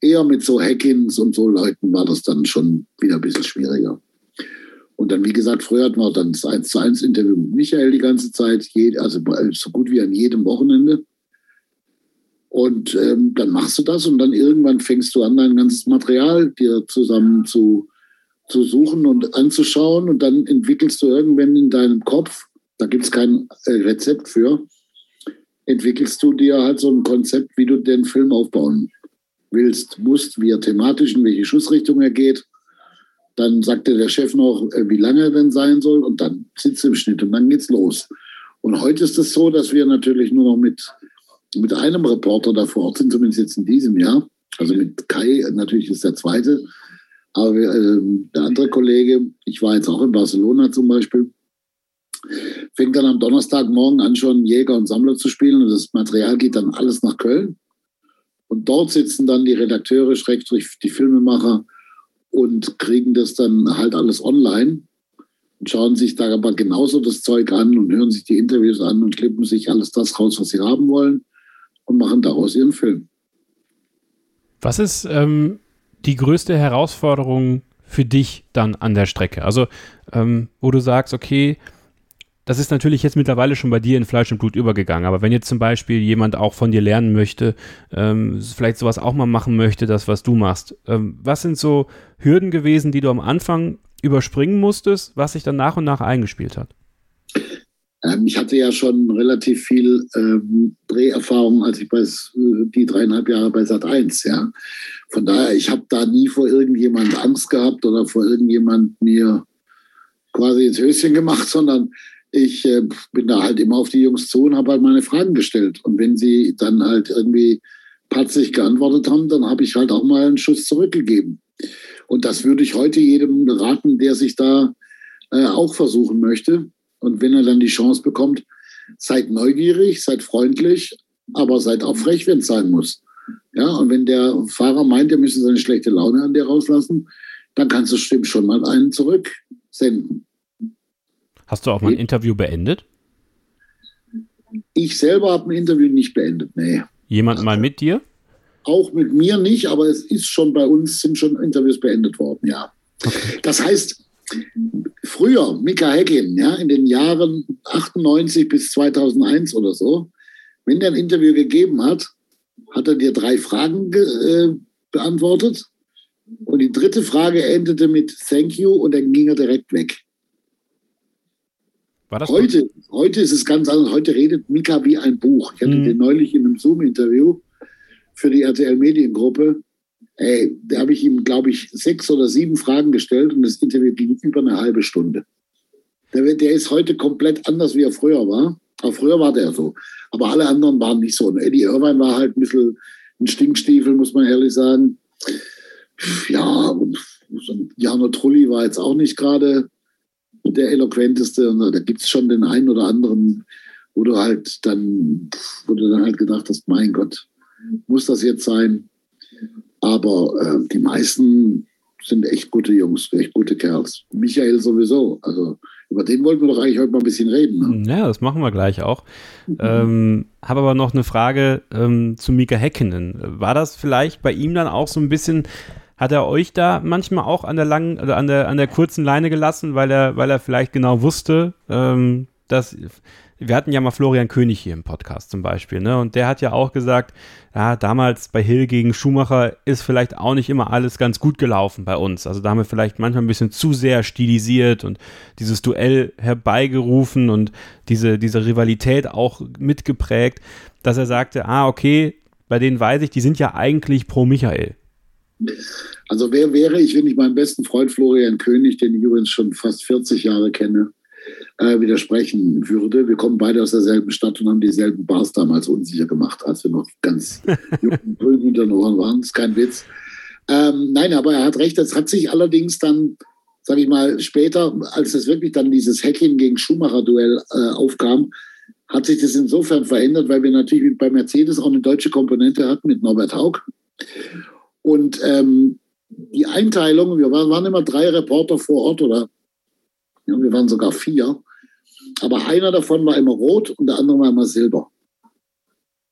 Eher mit so Hackins und so Leuten war das dann schon wieder ein bisschen schwieriger. Und dann, wie gesagt, früher hatten wir dann das 1 zu 1 Interview mit Michael die ganze Zeit, also so gut wie an jedem Wochenende. Und ähm, dann machst du das und dann irgendwann fängst du an, dein ganzes Material dir zusammen zu, zu suchen und anzuschauen. Und dann entwickelst du irgendwann in deinem Kopf da gibt es kein äh, Rezept für, entwickelst du dir halt so ein Konzept, wie du den Film aufbauen willst, musst, wie er thematisch, in welche Schussrichtung er geht. Dann sagt dir der Chef noch, äh, wie lange er denn sein soll und dann sitzt im Schnitt und dann geht's los. Und heute ist es so, dass wir natürlich nur noch mit, mit einem Reporter da vor Ort sind, zumindest jetzt in diesem Jahr. Also mit Kai, natürlich ist der zweite. Aber wir, äh, der andere Kollege, ich war jetzt auch in Barcelona zum Beispiel, fängt dann am Donnerstagmorgen an, schon Jäger und Sammler zu spielen und das Material geht dann alles nach Köln. Und dort sitzen dann die Redakteure, Schrägstrich die Filmemacher und kriegen das dann halt alles online und schauen sich da aber genauso das Zeug an und hören sich die Interviews an und klippen sich alles das raus, was sie haben wollen und machen daraus ihren Film. Was ist ähm, die größte Herausforderung für dich dann an der Strecke? Also, ähm, wo du sagst, okay, das ist natürlich jetzt mittlerweile schon bei dir in Fleisch und Blut übergegangen. Aber wenn jetzt zum Beispiel jemand auch von dir lernen möchte, ähm, vielleicht sowas auch mal machen möchte, das, was du machst, ähm, was sind so Hürden gewesen, die du am Anfang überspringen musstest, was sich dann nach und nach eingespielt hat? Ähm, ich hatte ja schon relativ viel ähm, Dreherfahrung, als ich bei die dreieinhalb Jahre bei Sat 1, ja. Von daher, ich habe da nie vor irgendjemand Angst gehabt oder vor irgendjemand mir quasi ins Höschen gemacht, sondern ich äh, bin da halt immer auf die Jungs zu und habe halt meine Fragen gestellt. Und wenn sie dann halt irgendwie patzig geantwortet haben, dann habe ich halt auch mal einen Schuss zurückgegeben. Und das würde ich heute jedem raten, der sich da äh, auch versuchen möchte. Und wenn er dann die Chance bekommt, seid neugierig, seid freundlich, aber seid auch frech, wenn es sein muss. Ja, und wenn der Fahrer meint, er müsse seine schlechte Laune an dir rauslassen, dann kannst du stimmt schon mal einen zurücksenden. Hast du auch mal ein Interview beendet? Ich selber habe ein Interview nicht beendet, nee. Jemand mal mit dir? Auch mit mir nicht, aber es ist schon bei uns, sind schon Interviews beendet worden, ja. Okay. Das heißt, früher, Mika Heckin, ja, in den Jahren 98 bis 2001 oder so, wenn der ein Interview gegeben hat, hat er dir drei Fragen äh, beantwortet. Und die dritte Frage endete mit Thank you und dann ging er direkt weg heute, heute ist es ganz anders. Heute redet Mika wie ein Buch. Ich hatte mhm. den neulich in einem Zoom-Interview für die RTL-Mediengruppe. Ey, da habe ich ihm, glaube ich, sechs oder sieben Fragen gestellt und das Interview ging über eine halbe Stunde. Der, der ist heute komplett anders, wie er früher war. Auch früher war der so. Aber alle anderen waren nicht so. Und Eddie Irvine war halt ein bisschen ein Stinkstiefel, muss man ehrlich sagen. Ja, und Jano Trulli war jetzt auch nicht gerade der eloquenteste. Und da gibt es schon den einen oder anderen, wo du halt dann, wo du dann halt gedacht hast, mein Gott, muss das jetzt sein? Aber äh, die meisten sind echt gute Jungs, echt gute Kerls. Michael sowieso. Also über den wollten wir doch eigentlich heute mal ein bisschen reden. Ne? Ja, das machen wir gleich auch. Mhm. Ähm, Habe aber noch eine Frage ähm, zu Mika Häkkinen. War das vielleicht bei ihm dann auch so ein bisschen, hat er euch da manchmal auch an der langen oder an der, an der kurzen Leine gelassen, weil er, weil er vielleicht genau wusste, ähm, dass wir hatten ja mal Florian König hier im Podcast zum Beispiel, ne? Und der hat ja auch gesagt, ja, damals bei Hill gegen Schumacher ist vielleicht auch nicht immer alles ganz gut gelaufen bei uns. Also da haben wir vielleicht manchmal ein bisschen zu sehr stilisiert und dieses Duell herbeigerufen und diese, diese Rivalität auch mitgeprägt, dass er sagte, ah, okay, bei denen weiß ich, die sind ja eigentlich pro Michael. Also wer wäre ich, wenn ich meinen besten Freund Florian König, den ich übrigens schon fast 40 Jahre kenne, äh, widersprechen würde. Wir kommen beide aus derselben Stadt und haben dieselben Bars damals unsicher gemacht, als wir noch ganz jung hinter den Ohren waren. Das ist kein Witz. Ähm, nein, aber er hat recht. Das hat sich allerdings dann, sage ich mal, später, als es wirklich dann dieses Hacking gegen Schumacher-Duell äh, aufkam, hat sich das insofern verändert, weil wir natürlich bei Mercedes auch eine deutsche Komponente hatten mit Norbert Haug. Und ähm, die Einteilung, wir waren, waren immer drei Reporter vor Ort oder ja, wir waren sogar vier. Aber einer davon war immer rot und der andere war immer silber.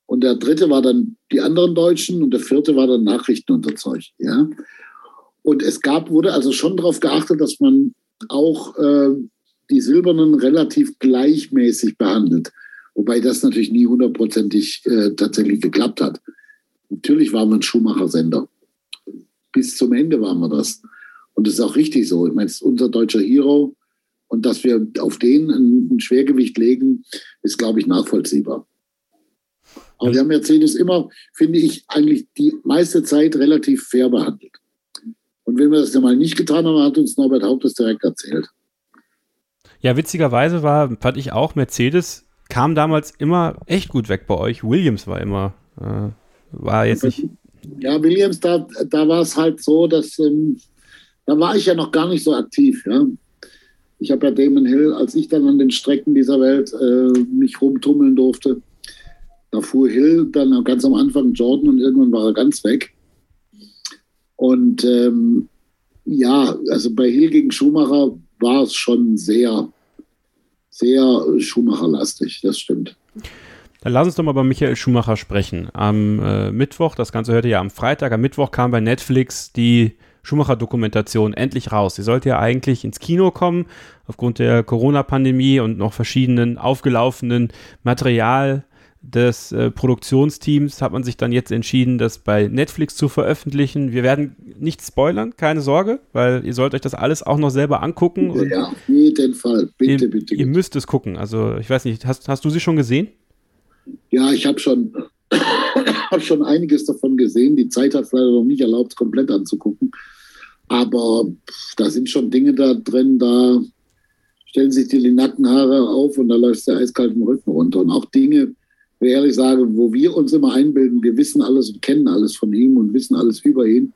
Und der dritte war dann die anderen Deutschen und der vierte war dann Nachrichtenunterzeugt. Ja? Und es gab, wurde also schon darauf geachtet, dass man auch äh, die Silbernen relativ gleichmäßig behandelt. Wobei das natürlich nie hundertprozentig äh, tatsächlich geklappt hat. Natürlich wir ein Schumacher-Sender. Bis zum Ende waren wir das. Und das ist auch richtig so. Ich meine, unser deutscher Hero und dass wir auf den ein, Schwergewicht legen, ist, glaube ich, nachvollziehbar. Aber wir haben Mercedes immer, finde ich, eigentlich die meiste Zeit relativ fair behandelt. Und wenn wir das ja mal nicht getan haben, hat uns Norbert Haupt das direkt erzählt. Ja, witzigerweise war, fand ich auch, Mercedes kam damals immer echt gut weg bei euch. Williams war immer, äh, war jetzt nicht. Ja, Williams, da, da war es halt so, dass ähm, da war ich ja noch gar nicht so aktiv. Ja. Ich habe ja Damon Hill, als ich dann an den Strecken dieser Welt äh, mich rumtummeln durfte, da fuhr Hill dann ganz am Anfang Jordan und irgendwann war er ganz weg. Und ähm, ja, also bei Hill gegen Schumacher war es schon sehr, sehr Schumacher-lastig, das stimmt. Dann lass uns doch mal bei Michael Schumacher sprechen. Am äh, Mittwoch, das Ganze hörte ja am Freitag, am Mittwoch kam bei Netflix die Schumacher-Dokumentation endlich raus. Sie sollte ja eigentlich ins Kino kommen, aufgrund der Corona-Pandemie und noch verschiedenen aufgelaufenen Material des äh, Produktionsteams hat man sich dann jetzt entschieden, das bei Netflix zu veröffentlichen. Wir werden nicht spoilern, keine Sorge, weil ihr sollt euch das alles auch noch selber angucken. Ja, auf jeden Fall. Bitte, ihr, bitte, bitte. Ihr müsst es gucken. Also ich weiß nicht, hast, hast du sie schon gesehen? Ja, ich habe schon, hab schon einiges davon gesehen. Die Zeit hat es leider noch nicht erlaubt, es komplett anzugucken. Aber da sind schon Dinge da drin, da stellen sich dir die Nackenhaare auf und da läuft der eiskalten Rücken runter. Und auch Dinge, wie ehrlich sage, wo wir uns immer einbilden, wir wissen alles und kennen alles von ihm und wissen alles über ihn.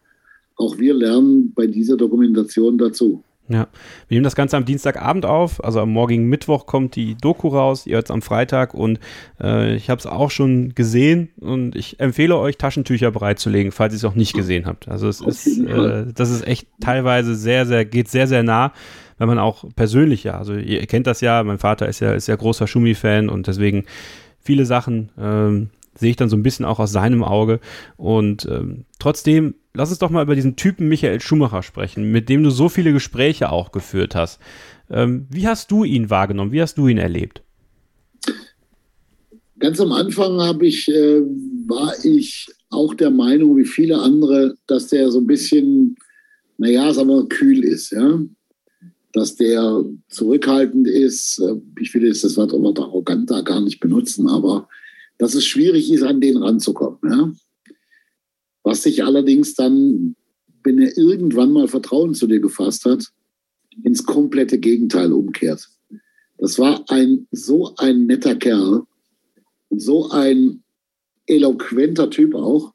Auch wir lernen bei dieser Dokumentation dazu. Ja, wir nehmen das Ganze am Dienstagabend auf, also am morgigen Mittwoch kommt die Doku raus, ihr hört es am Freitag. Und äh, ich habe es auch schon gesehen. Und ich empfehle euch, Taschentücher bereitzulegen, falls ihr es auch nicht gesehen habt. Also es ist, äh, das ist echt teilweise sehr, sehr, geht sehr, sehr nah, wenn man auch persönlich ja, also ihr kennt das ja, mein Vater ist ja, ist ja großer Schumi-Fan und deswegen viele Sachen ähm, sehe ich dann so ein bisschen auch aus seinem Auge. Und ähm, trotzdem lass uns doch mal über diesen Typen Michael Schumacher sprechen, mit dem du so viele Gespräche auch geführt hast. Ähm, wie hast du ihn wahrgenommen? Wie hast du ihn erlebt? Ganz am Anfang ich, äh, war ich auch der Meinung, wie viele andere, dass der so ein bisschen, naja, sagen wir, kühl ist, ja. Dass der zurückhaltend ist. Äh, ich will jetzt das Wort arrogant da gar nicht benutzen, aber dass es schwierig ist, an den ranzukommen, ja. Was sich allerdings dann, wenn er irgendwann mal Vertrauen zu dir gefasst hat, ins komplette Gegenteil umkehrt. Das war ein so ein netter Kerl und so ein eloquenter Typ auch.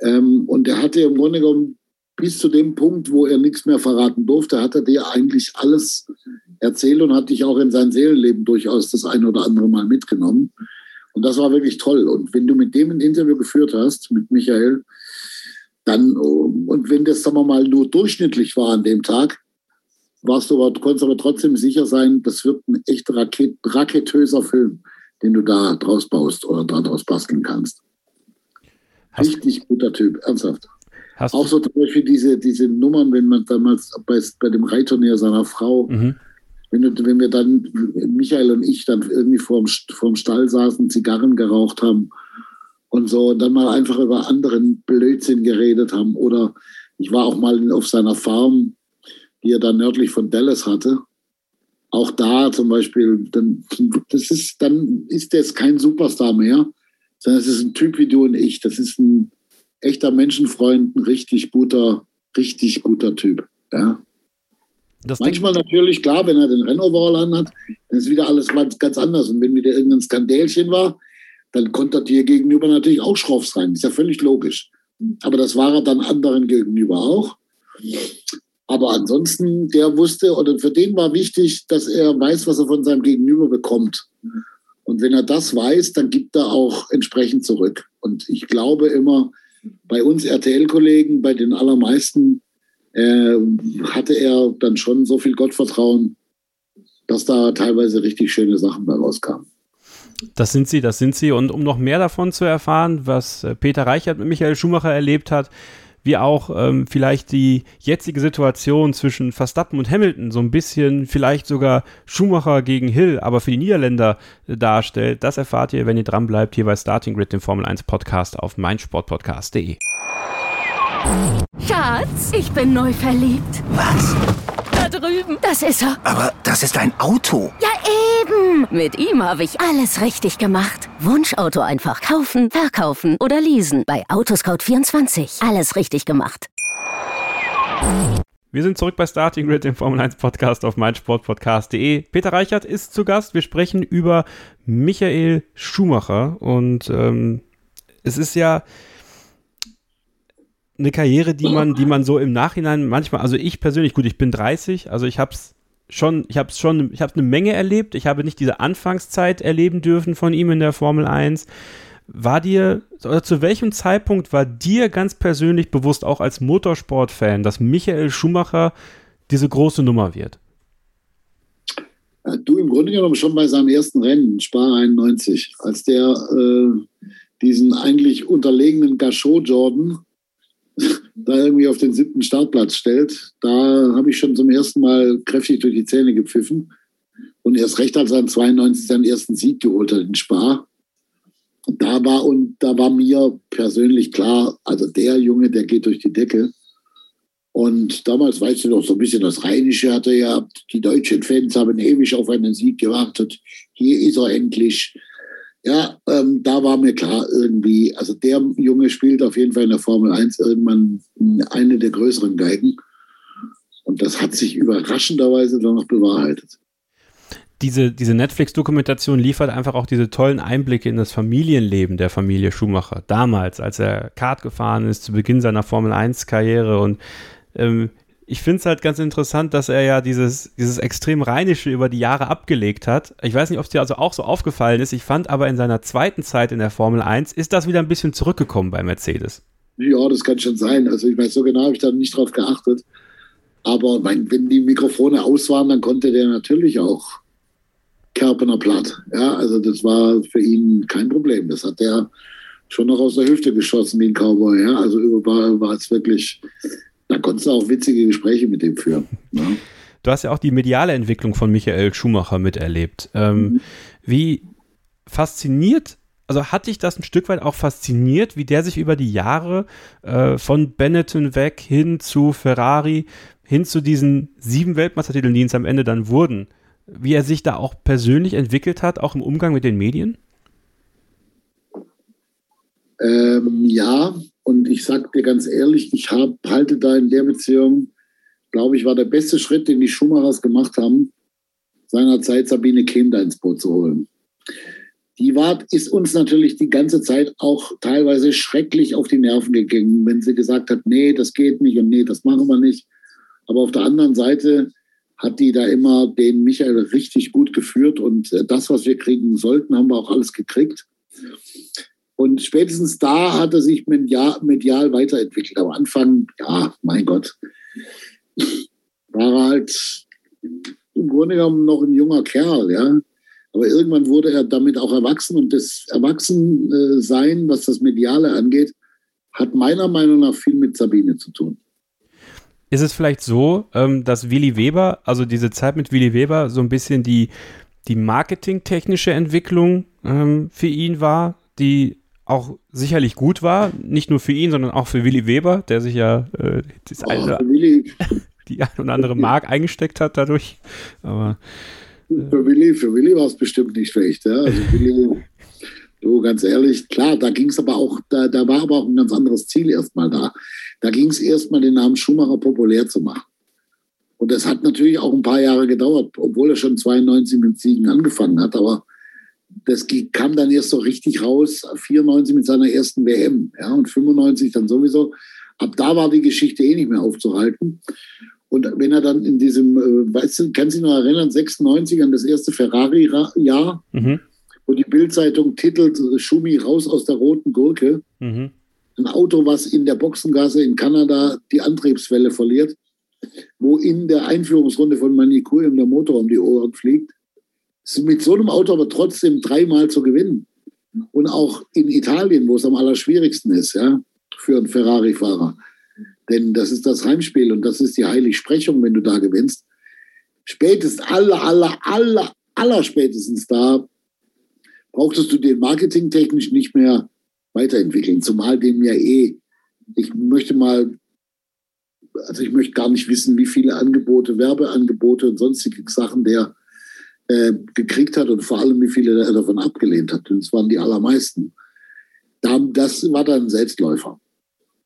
Ähm, und er hatte im Grunde genommen bis zu dem Punkt, wo er nichts mehr verraten durfte, hat er dir eigentlich alles erzählt und hat dich auch in sein Seelenleben durchaus das ein oder andere Mal mitgenommen. Und das war wirklich toll. Und wenn du mit dem ein Interview geführt hast, mit Michael, dann, und wenn das, sagen wir mal, nur durchschnittlich war an dem Tag, warst du aber, konntest aber trotzdem sicher sein, das wird ein echt Raket, raketöser Film, den du da draus baust oder daraus basteln kannst. Hast Richtig guter Typ, ernsthaft. Auch so zum Beispiel diese, diese Nummern, wenn man damals bei, bei dem Reitturnier seiner Frau, mhm. Wenn, wenn wir dann, Michael und ich dann irgendwie vorm, vorm Stall saßen, Zigarren geraucht haben und so, und dann mal einfach über anderen Blödsinn geredet haben. Oder ich war auch mal auf seiner Farm, die er dann nördlich von Dallas hatte. Auch da zum Beispiel, dann, das ist, dann ist das kein Superstar mehr, sondern es ist ein Typ wie du und ich. Das ist ein echter Menschenfreund, ein richtig guter, richtig guter Typ. Ja. Das Manchmal natürlich, klar, wenn er den Rennoverall anhat, dann ist wieder alles ganz anders. Und wenn wieder irgendein Skandälchen war, dann konnte er dir gegenüber natürlich auch schroff sein. Ist ja völlig logisch. Aber das war er dann anderen gegenüber auch. Aber ansonsten, der wusste, oder für den war wichtig, dass er weiß, was er von seinem Gegenüber bekommt. Und wenn er das weiß, dann gibt er auch entsprechend zurück. Und ich glaube immer, bei uns RTL-Kollegen, bei den allermeisten, äh, hatte er dann schon so viel Gottvertrauen, dass da teilweise richtig schöne Sachen bei rauskamen. Das sind sie, das sind sie. Und um noch mehr davon zu erfahren, was äh, Peter Reichert mit Michael Schumacher erlebt hat, wie auch ähm, vielleicht die jetzige Situation zwischen Verstappen und Hamilton so ein bisschen vielleicht sogar Schumacher gegen Hill, aber für die Niederländer äh, darstellt. Das erfahrt ihr, wenn ihr dran bleibt, hier bei Starting Grid, dem Formel 1 Podcast auf meinsportpodcast.de. Schatz, ich bin neu verliebt. Was? Da drüben. Das ist er. Aber das ist ein Auto. Ja, eben. Mit ihm habe ich alles richtig gemacht. Wunschauto einfach kaufen, verkaufen oder leasen. Bei Autoscout24. Alles richtig gemacht. Wir sind zurück bei Starting Grid, dem Formel 1 Podcast auf meinsportpodcast.de. Peter Reichert ist zu Gast. Wir sprechen über Michael Schumacher und ähm, es ist ja eine Karriere, die man, die man so im Nachhinein manchmal, also ich persönlich, gut, ich bin 30, also ich habe es schon, ich habe es schon, ich habe eine Menge erlebt. Ich habe nicht diese Anfangszeit erleben dürfen von ihm in der Formel 1. War dir, oder zu welchem Zeitpunkt war dir ganz persönlich bewusst, auch als Motorsportfan, dass Michael Schumacher diese große Nummer wird? Du im Grunde genommen schon bei seinem ersten Rennen, Spa 91, als der äh, diesen eigentlich unterlegenen Gachot Jordan da irgendwie auf den siebten Startplatz stellt, da habe ich schon zum ersten Mal kräftig durch die Zähne gepfiffen. Und erst recht, als er an 92 seinen ersten Sieg geholt hat in Spa. Da war, und da war mir persönlich klar, also der Junge, der geht durch die Decke. Und damals, weißt du noch, so ein bisschen das Rheinische hatte ja, die deutschen Fans haben ewig auf einen Sieg gewartet. Hier ist er endlich. Ja, ähm, da war mir klar irgendwie, also der Junge spielt auf jeden Fall in der Formel 1 irgendwann eine der größeren Geigen. Und das hat sich überraschenderweise dann noch bewahrheitet. Diese, diese Netflix-Dokumentation liefert einfach auch diese tollen Einblicke in das Familienleben der Familie Schumacher. Damals, als er Kart gefahren ist, zu Beginn seiner Formel 1-Karriere. Und ähm, ich finde es halt ganz interessant, dass er ja dieses, dieses extrem Rheinische über die Jahre abgelegt hat. Ich weiß nicht, ob es dir also auch so aufgefallen ist. Ich fand aber in seiner zweiten Zeit in der Formel 1 ist das wieder ein bisschen zurückgekommen bei Mercedes. Ja, das kann schon sein. Also ich weiß so genau, habe ich da nicht drauf geachtet. Aber mein, wenn die Mikrofone aus waren, dann konnte der natürlich auch Kerpener platt. Ja, also das war für ihn kein Problem. Das hat der schon noch aus der Hüfte geschossen wie ein Cowboy. Ja, also war, war es wirklich da konntest du auch witzige Gespräche mit dem führen. Ne? Du hast ja auch die mediale Entwicklung von Michael Schumacher miterlebt. Ähm, mhm. Wie fasziniert, also hat dich das ein Stück weit auch fasziniert, wie der sich über die Jahre äh, von Benetton weg hin zu Ferrari, hin zu diesen sieben Weltmeistertiteln, die es am Ende dann wurden, wie er sich da auch persönlich entwickelt hat, auch im Umgang mit den Medien? Ähm, ja, und ich sage dir ganz ehrlich, ich hab, halte da in der Beziehung, glaube ich, war der beste Schritt, den die Schumachers gemacht haben, seinerzeit Sabine Kehm da ins Boot zu holen. Die war, ist uns natürlich die ganze Zeit auch teilweise schrecklich auf die Nerven gegangen, wenn sie gesagt hat, nee, das geht nicht und nee, das machen wir nicht. Aber auf der anderen Seite hat die da immer den Michael richtig gut geführt und äh, das, was wir kriegen sollten, haben wir auch alles gekriegt. Und spätestens da hat er sich medial, weiterentwickelt. Am Anfang, ja, mein Gott, war er halt im Grunde genommen noch ein junger Kerl, ja. Aber irgendwann wurde er damit auch erwachsen und das Erwachsensein, was das Mediale angeht, hat meiner Meinung nach viel mit Sabine zu tun. Ist es vielleicht so, ähm, dass Willi Weber, also diese Zeit mit Willi Weber, so ein bisschen die, die marketingtechnische Entwicklung ähm, für ihn war, die auch sicherlich gut war, nicht nur für ihn, sondern auch für Willi Weber, der sich ja äh, das Oh, eine, die ein oder andere Mark eingesteckt hat dadurch. Aber für Willi, für Willi war es bestimmt nicht schlecht. Ja? Also Willi, du, ganz ehrlich, klar, da ging es aber auch, da, da war aber auch ein ganz anderes Ziel erstmal da. Da ging es erstmal, den Namen Schumacher populär zu machen. Und das hat natürlich auch ein paar Jahre gedauert, obwohl er schon 92 mit Siegen angefangen hat. Aber das kam dann erst so richtig raus, 94 mit seiner ersten WM. Ja, und 95 dann sowieso. Ab da war die Geschichte eh nicht mehr aufzuhalten. Und wenn er dann in diesem, äh, weißt du, kannst du dich noch erinnern, 96 an das erste Ferrari-Jahr, mhm, wo die Bildzeitung titelt, äh, Schumi raus aus der roten Gurke. mhm. Ein Auto, was in der Boxengasse in Kanada die Antriebswelle verliert, wo in der Einführungsrunde von Manicurium der Motor um die Ohren fliegt. Mit so einem Auto aber trotzdem dreimal zu gewinnen. Und auch in Italien, wo es am allerschwierigsten ist, ja, für einen Ferrari-Fahrer. Denn das ist das Heimspiel und das ist die Heiligsprechung, wenn du da gewinnst. Spätestens, aller, aller, aller, aller spätestens da brauchtest du den marketingtechnisch nicht mehr weiterentwickeln, zumal dem ja eh, ich möchte mal, also ich möchte gar nicht wissen, wie viele Angebote, Werbeangebote und sonstige Sachen der äh, gekriegt hat und vor allem, wie viele er davon abgelehnt hat. Und es waren die allermeisten. Da, das war dann ein Selbstläufer.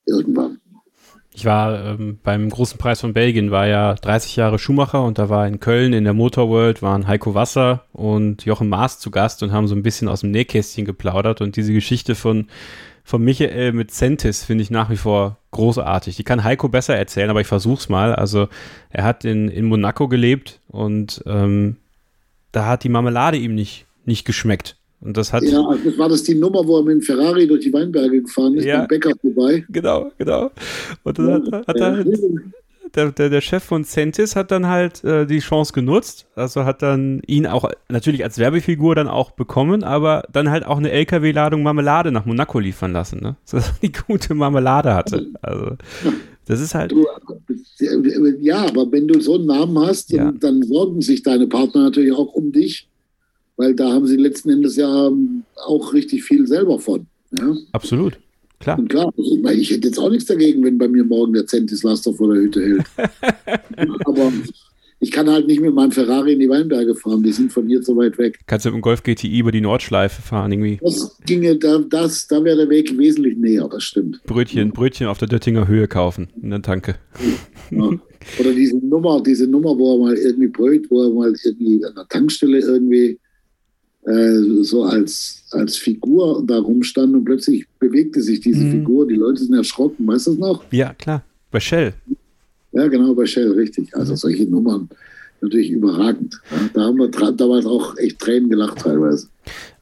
Irgendwann. Ich war ähm, beim großen Preis von Belgien, war ja 30 Jahre Schumacher und da war in Köln in der Motor World waren Heiko Wasser und Jochen Maas zu Gast und haben so ein bisschen aus dem Nähkästchen geplaudert und diese Geschichte von, von Michael mit Centis finde ich nach wie vor großartig. Die kann Heiko besser erzählen, aber ich versuch's mal. Also er hat in, in Monaco gelebt und ähm, da hat die Marmelade ihm nicht, nicht geschmeckt. Und das hat. Ja, das war das die Nummer, wo er mit dem Ferrari durch die Weinberge gefahren ist, Ja. beim Bäcker vorbei. Genau, genau. Und dann hat, hat er halt der, der, der Chef von Centis hat dann halt äh, die Chance genutzt, also hat dann ihn auch natürlich als Werbefigur dann auch bekommen, aber dann halt auch eine LKW-Ladung Marmelade nach Monaco liefern lassen, ne? So dass er die gute Marmelade hatte. Also das ist halt, Du, ja, aber wenn du so einen Namen hast, Ja. dann, dann sorgen sich deine Partner natürlich auch um dich, weil da haben sie letzten Endes ja ähm, auch richtig viel selber von. Ja? absolut, klar. Und klar, also ich, meine, ich hätte jetzt auch nichts dagegen, wenn bei mir morgen der Zentis Laster vor der Hütte hält. aber ich kann halt nicht mit meinem Ferrari in die Weinberge fahren, die sind von hier zu weit weg. Kannst du mit dem Golf GTI über die Nordschleife fahren, irgendwie Das ginge, da, das, da wäre der Weg wesentlich näher, das stimmt. Brötchen, Brötchen auf der Döttinger Höhe kaufen in der Tanke. Ja. Oder diese Nummer, diese Nummer, wo er mal irgendwie brüllt, wo er mal irgendwie an der Tankstelle irgendwie äh, so als, als Figur da rumstand und plötzlich bewegte sich diese Mhm. Figur. Die Leute sind erschrocken, weißt du das noch? Ja, klar. Bei Shell. Ja, genau, bei Shell, richtig. Also solche Nummern natürlich überragend. Da haben wir damals auch echt Tränen gelacht teilweise.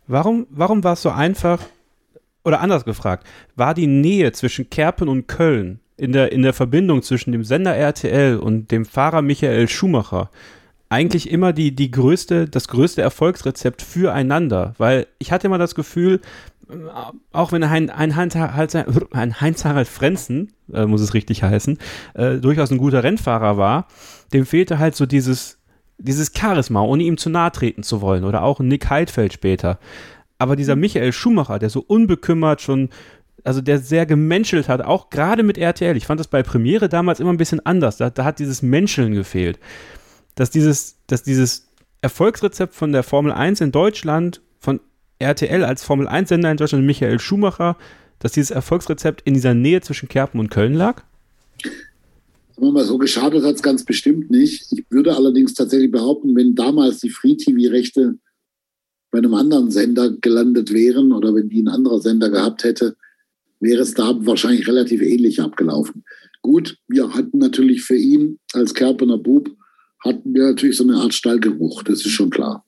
Warum, warum war es so einfach, oder anders gefragt, war die Nähe zwischen Kerpen und Köln in der, in der Verbindung zwischen dem Sender RTL und dem Fahrer Michael Schumacher eigentlich immer die, die größte, das größte Erfolgsrezept füreinander? Weil ich hatte immer das Gefühl, auch wenn ein, ein, Heinz, ein Heinz Harald Frenzen, äh, muss es richtig heißen, äh, durchaus ein guter Rennfahrer war, dem fehlte halt so dieses, dieses Charisma, ohne ihm zu nahe treten zu wollen. Oder auch Nick Heidfeld später. Aber dieser Michael Schumacher, der so unbekümmert schon, also der sehr gemenschelt hat, auch gerade mit RTL. Ich fand das bei Premiere damals immer ein bisschen anders. Da, da hat dieses Menscheln gefehlt. Dass dieses, dass dieses Erfolgsrezept von der Formel 1 in Deutschland, von RTL als Formel 1-Sender in Deutschland, Michael Schumacher, dass dieses Erfolgsrezept in dieser Nähe zwischen Kerpen und Köln lag? Sagen wir so, geschadet hat es ganz bestimmt nicht. Ich würde allerdings tatsächlich behaupten, wenn damals die Free-TV-Rechte bei einem anderen Sender gelandet wären oder wenn die ein anderer Sender gehabt hätte, wäre es da wahrscheinlich relativ ähnlich abgelaufen. Gut, wir hatten natürlich für ihn als Kerpener Bub, hatten wir natürlich so eine Art Stallgeruch, das ist schon klar.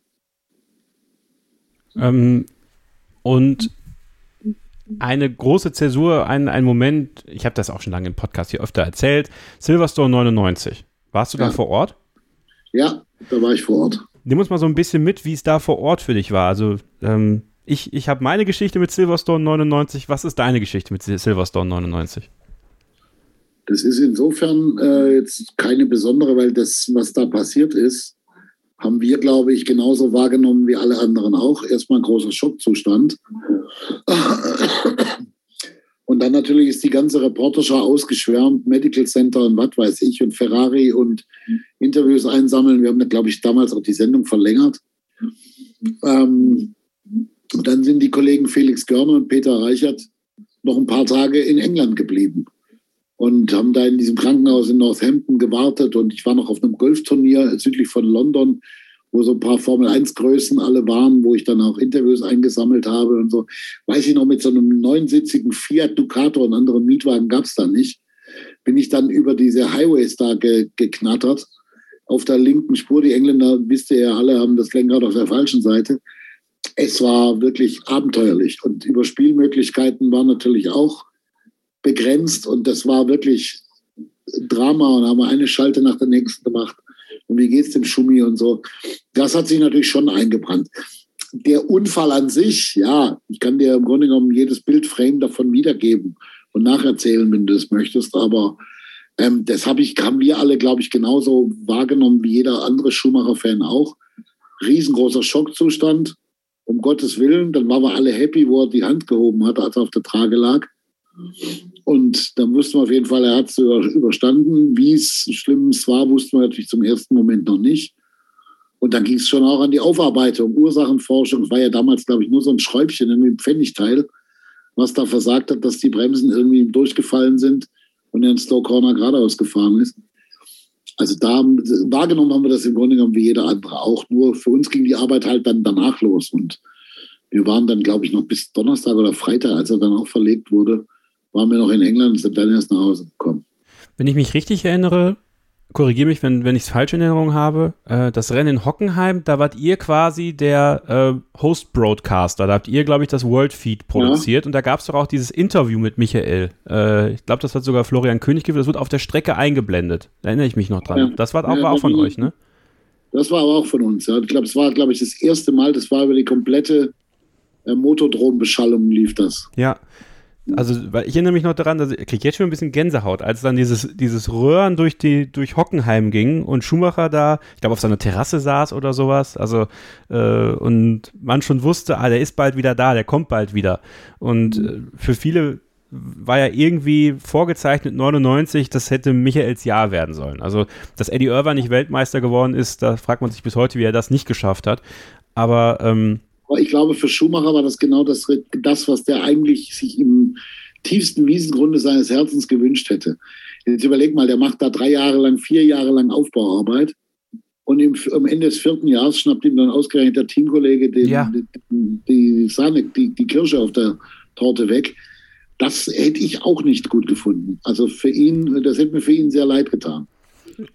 Ähm, und eine große Zäsur, ein, ein Moment, ich habe das auch schon lange im Podcast hier öfter erzählt, Silverstone 99. Warst du Ja. da vor Ort? Ja, da war ich vor Ort. Nimm uns mal so ein bisschen mit, wie es da vor Ort für dich war. Also, ähm, ich, ich habe meine Geschichte mit Silverstone 99. Was ist deine Geschichte mit Sil- Silverstone 99? Das ist insofern äh, jetzt keine besondere, weil das, was da passiert ist, haben wir, glaube ich, genauso wahrgenommen wie alle anderen auch. Erstmal ein großer Schockzustand. Und dann natürlich ist die ganze Reporterschau ausgeschwärmt, Medical Center und was weiß ich und Ferrari und Interviews einsammeln. Wir haben, glaube ich, damals auch die Sendung verlängert. Ähm, und dann sind die Kollegen Felix Görner und Peter Reichert noch ein paar Tage in England geblieben und haben da in diesem Krankenhaus in Northampton gewartet. Und ich war noch auf einem Golfturnier südlich von London, wo so ein paar Formel-1-Größen alle waren, wo ich dann auch Interviews eingesammelt habe und so. Weiß ich noch, mit so einem neunsitzigen Fiat Ducato und anderen Mietwagen gab es da nicht. Bin ich dann über diese Highways da ge geknattert. Auf der linken Spur, die Engländer, wisst ihr ja alle, haben das Lenkrad auf der falschen Seite. Es war wirklich abenteuerlich. Und Überspielmöglichkeiten waren natürlich auch begrenzt und das war wirklich Drama und haben eine Schalte nach der nächsten gemacht. Und wie geht's dem Schumi und so. Das hat sich natürlich schon eingebrannt. Der Unfall an sich, ja, ich kann dir im Grunde genommen jedes Bildframe davon wiedergeben und nacherzählen, wenn du es möchtest, aber ähm, das hab ich, haben wir alle, glaube ich, genauso wahrgenommen wie jeder andere Schumacher-Fan auch. Riesengroßer Schockzustand, um Gottes Willen. Dann waren wir alle happy, wo er die Hand gehoben hat, als er auf der Trage lag. Und dann wussten wir auf jeden Fall, er hat es überstanden. Wie es schlimm war, wussten wir natürlich zum ersten Moment noch nicht. Und dann ging es schon auch an die Aufarbeitung, Ursachenforschung. Es war ja damals, glaube ich, nur so ein Schräubchen, irgendwie ein Pfennigteil, was da versagt hat, dass die Bremsen irgendwie durchgefallen sind und er in Slow Corner geradeaus gefahren ist. Also da wahrgenommen haben wir das im Grunde genommen wie jeder andere auch. Nur für uns ging die Arbeit halt dann danach los. Und wir waren dann, glaube ich, noch bis Donnerstag oder Freitag, als er dann auch verlegt wurde, waren wir noch in England und sind dann erst nach Hause gekommen. Wenn ich mich richtig erinnere, korrigiere mich, wenn, wenn ich es falsch in Erinnerung habe, äh, das Rennen in Hockenheim, da wart ihr quasi der äh, Host-Broadcaster. Da habt ihr, glaube ich, das World Feed produziert und da gab es doch auch dieses Interview mit Michael. Äh, ich glaube, das hat sogar Florian König gewählt. Das wird auf der Strecke eingeblendet. Da erinnere ich mich noch dran. Ja. Das war auch, Ja, war auch von euch, ne? Das war aber auch von uns. Ja. Ich glaube, es war, glaube ich, das erste Mal, das war über die komplette äh, Motordrombeschallung lief das. Ja. Also, weil ich erinnere mich noch daran, dass ich kriege jetzt schon ein bisschen Gänsehaut, als dann dieses, dieses Röhren durch die, durch Hockenheim ging und Schumacher da, ich glaube, auf seiner Terrasse saß oder sowas. Also, äh, und man schon wusste, ah, der ist bald wieder da, der kommt bald wieder. Und äh, für viele war ja irgendwie vorgezeichnet 99, das hätte Michaels Jahr werden sollen. Also, dass Eddie Irvine nicht Weltmeister geworden ist, da fragt man sich bis heute, wie er das nicht geschafft hat. Aber ähm, Aber ich glaube, für Schumacher war das genau das, das, was der eigentlich sich im tiefsten Wiesengrunde seines Herzens gewünscht hätte. Jetzt überleg mal, der macht da drei Jahre lang, vier Jahre lang Aufbauarbeit. Und im, am Ende des vierten Jahres schnappt ihm dann ausgerechnet der Teamkollege den, Ja. die, die Sahne, die, die Kirsche auf der Torte weg. Das hätte ich auch nicht gut gefunden. Also für ihn, das hätte mir für ihn sehr leid getan.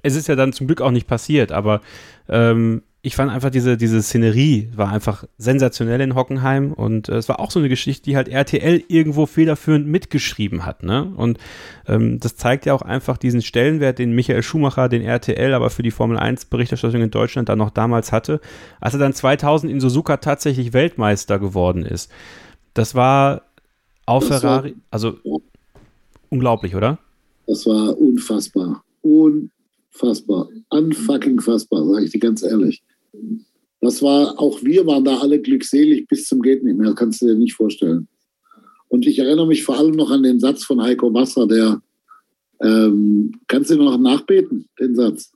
es ist ja dann zum Glück auch nicht passiert, aber ähm, ich fand einfach diese, diese Szenerie war einfach sensationell in Hockenheim und äh, es war auch so eine Geschichte, die halt RTL irgendwo federführend mitgeschrieben hat, ne? Und ähm, das zeigt ja auch einfach diesen Stellenwert, den Michael Schumacher, den RTL, aber für die Formel 1 Berichterstattung in Deutschland dann noch damals hatte, als er dann 2000 in Suzuka tatsächlich Weltmeister geworden ist. Das war auf Das war- Ferrari, also unglaublich, oder? Das war unfassbar. Unfassbar. Unfucking fassbar, sage ich dir ganz ehrlich. Das war, auch wir waren da alle glückselig bis zum geht nicht mehr. Das kannst du dir nicht vorstellen. Und ich erinnere mich vor allem noch an den Satz von Heiko Wasser, der, ähm, kannst du noch nachbeten, den Satz?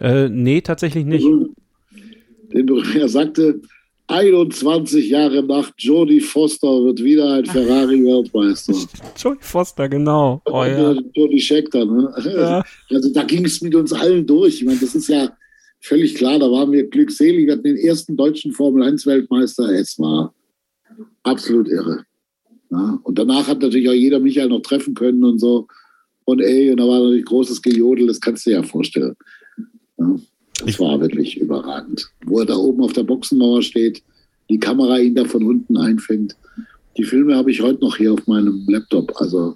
Äh, nee, tatsächlich nicht. Den, er sagte, 21 Jahre nach Jodie Foster wird wieder ein Ferrari-Weltmeister. Joey Foster, genau. Oh, ja. Tony Scheckter, ne? Ja. Also da ging es mit uns allen durch. Ich meine, das ist ja völlig klar, da waren wir glückselig, wir hatten den ersten deutschen Formel-1-Weltmeister. Es war absolut irre. Ja, und danach hat natürlich auch jeder Michael noch treffen können und so. Und ey, und da war natürlich großes Gejodel, das kannst du dir ja vorstellen. Ja, das Ich- war wirklich überragend. Wo er da oben auf der Boxenmauer steht, die Kamera ihn da von unten einfängt. Die Filme habe ich heute noch hier auf meinem Laptop. Also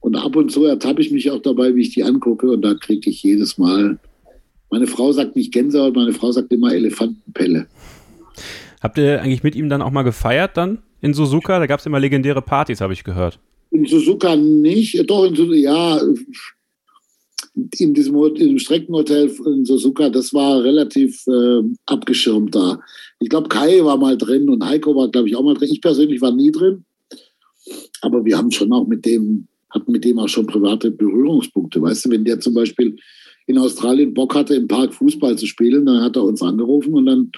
und ab und zu ertappe ich mich auch dabei, wie ich die angucke und da kriege ich jedes Mal. Meine Frau sagt nicht Gänsehaut, meine Frau sagt immer Elefantenpelle. Habt ihr eigentlich mit ihm dann auch mal gefeiert dann in Suzuka? Da gab es immer legendäre Partys, habe ich gehört. In Suzuka nicht, doch in Suzuka, ja, in diesem, in diesem Streckenhotel in Suzuka, das war relativ äh, abgeschirmt da. Ich glaube, Kai war mal drin und Heiko war, glaube ich, auch mal drin. Ich persönlich war nie drin. Aber wir haben schon auch mit dem hat mit dem auch schon private Berührungspunkte. Weißt du, wenn der zum Beispiel in Australien Bock hatte, im Park Fußball zu spielen, dann hat er uns angerufen und dann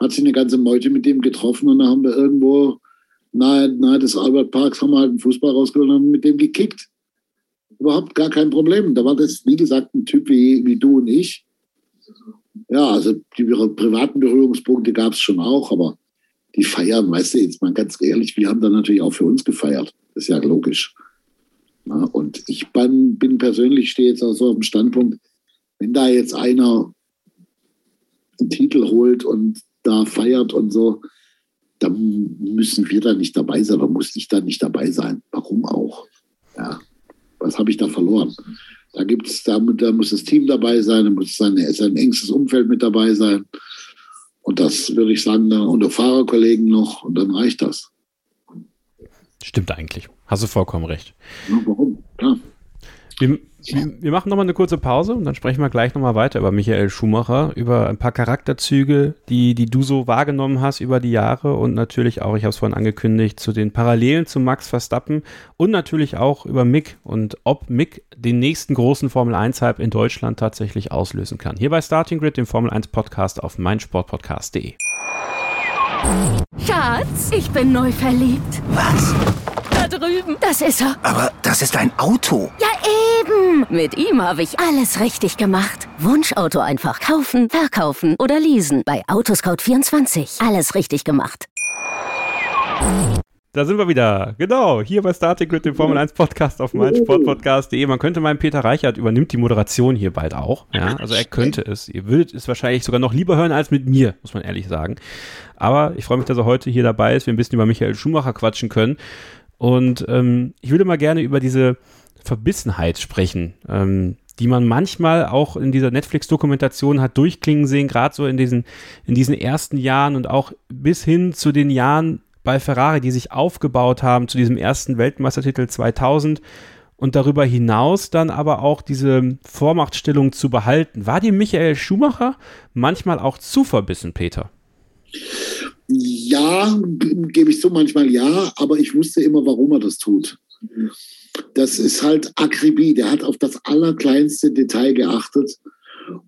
hat sich eine ganze Meute mit dem getroffen und dann haben wir irgendwo nahe, nahe des Albert Parks haben wir halt einen Fußball rausgeholt und haben mit dem gekickt. Überhaupt gar kein Problem. Da war das, wie gesagt, ein Typ wie, wie du und ich. Ja, also die privaten Berührungspunkte gab es schon auch, aber die feiern, weißt du, jetzt mal ganz ehrlich, wir haben dann natürlich auch für uns gefeiert. Das ist ja logisch. Ja, und ich bin, bin persönlich, stehe jetzt auch so auf dem Standpunkt, wenn da jetzt einer einen Titel holt und da feiert und so, dann müssen wir da nicht dabei sein, oder muss ich da nicht dabei sein. Warum auch? Ja, was habe ich da verloren? Da gibt's, da, da muss das Team dabei sein, da muss sein, sein engstes Umfeld mit dabei sein. Und das würde ich sagen, unter Fahrerkollegen noch, und dann reicht das. Stimmt eigentlich. Hast du vollkommen recht. Ja, warum? Klar. Wir, wir machen nochmal eine kurze Pause und dann sprechen wir gleich nochmal weiter über Michael Schumacher, über ein paar Charakterzüge, die, die du so wahrgenommen hast über die Jahre und natürlich auch, ich habe es vorhin angekündigt, zu den Parallelen zu Max Verstappen und natürlich auch über Mick und ob Mick den nächsten großen Formel 1-Hype in Deutschland tatsächlich auslösen kann. Hier bei Starting Grid, dem Formel 1 Podcast auf meinsportpodcast.de. Schatz, ich bin neu verliebt. Was? Da drüben. Das ist er. Aber das ist ein Auto. Ja, eben. Mit ihm habe ich alles richtig gemacht. Wunschauto einfach kaufen, verkaufen oder leasen. Bei Autoscout24. Alles richtig gemacht. Da sind wir wieder. Genau, hier bei Starting Grid, dem Formel 1 Podcast auf meinsportpodcast.de. Man könnte meinen, Peter Reichert übernimmt die Moderation hier bald auch. Ja, also er könnte es. Ihr würdet es wahrscheinlich sogar noch lieber hören als mit mir, muss man ehrlich sagen. Aber ich freue mich, dass er heute hier dabei ist, wir ein bisschen über Michael Schumacher quatschen können. Und ähm, ich würde mal gerne über diese Verbissenheit sprechen, ähm, die man manchmal auch in dieser Netflix-Dokumentation hat durchklingen sehen, gerade so in diesen, in diesen ersten Jahren und auch bis hin zu den Jahren bei Ferrari, die sich aufgebaut haben zu diesem ersten Weltmeistertitel 2000 und darüber hinaus dann aber auch diese Vormachtstellung zu behalten. War dir Michael Schumacher manchmal auch zu verbissen, Peter? Ja, gebe ich so manchmal ja, aber ich wusste immer, warum er das tut. Das ist halt Akribie. Der hat auf das allerkleinste Detail geachtet.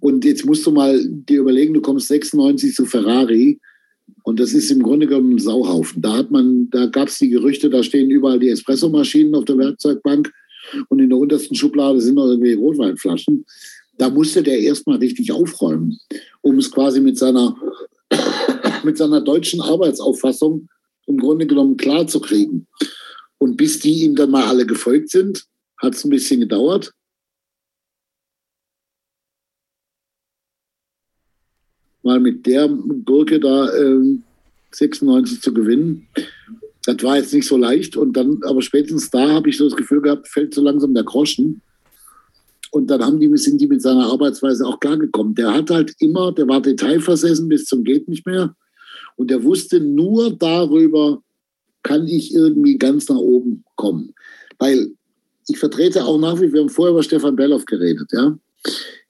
Und jetzt musst du mal dir überlegen, du kommst 96 zu Ferrari und das ist im Grunde genommen ein Sauhaufen. Da hat man, da gab es die Gerüchte, da stehen überall die Espressomaschinen auf der Werkzeugbank und in der untersten Schublade sind noch irgendwie Rotweinflaschen. Da musste der erstmal richtig aufräumen, um es quasi mit seiner, mit seiner deutschen Arbeitsauffassung im Grunde genommen klar zu kriegen. Und bis die ihm dann mal alle gefolgt sind, hat es ein bisschen gedauert. mal mit der Gurke da äh, 96 zu gewinnen. Das war jetzt nicht so leicht. Und dann, aber spätestens da habe ich so das Gefühl gehabt, fällt so langsam der Groschen. Und dann haben die, sind die mit seiner Arbeitsweise auch klargekommen. Der hat halt immer, der war detailversessen bis zum Geht nicht mehr. Und der wusste nur darüber, kann ich irgendwie ganz nach oben kommen. Weil ich vertrete auch nach wie, wir haben vorher über Stefan Belloff geredet, ja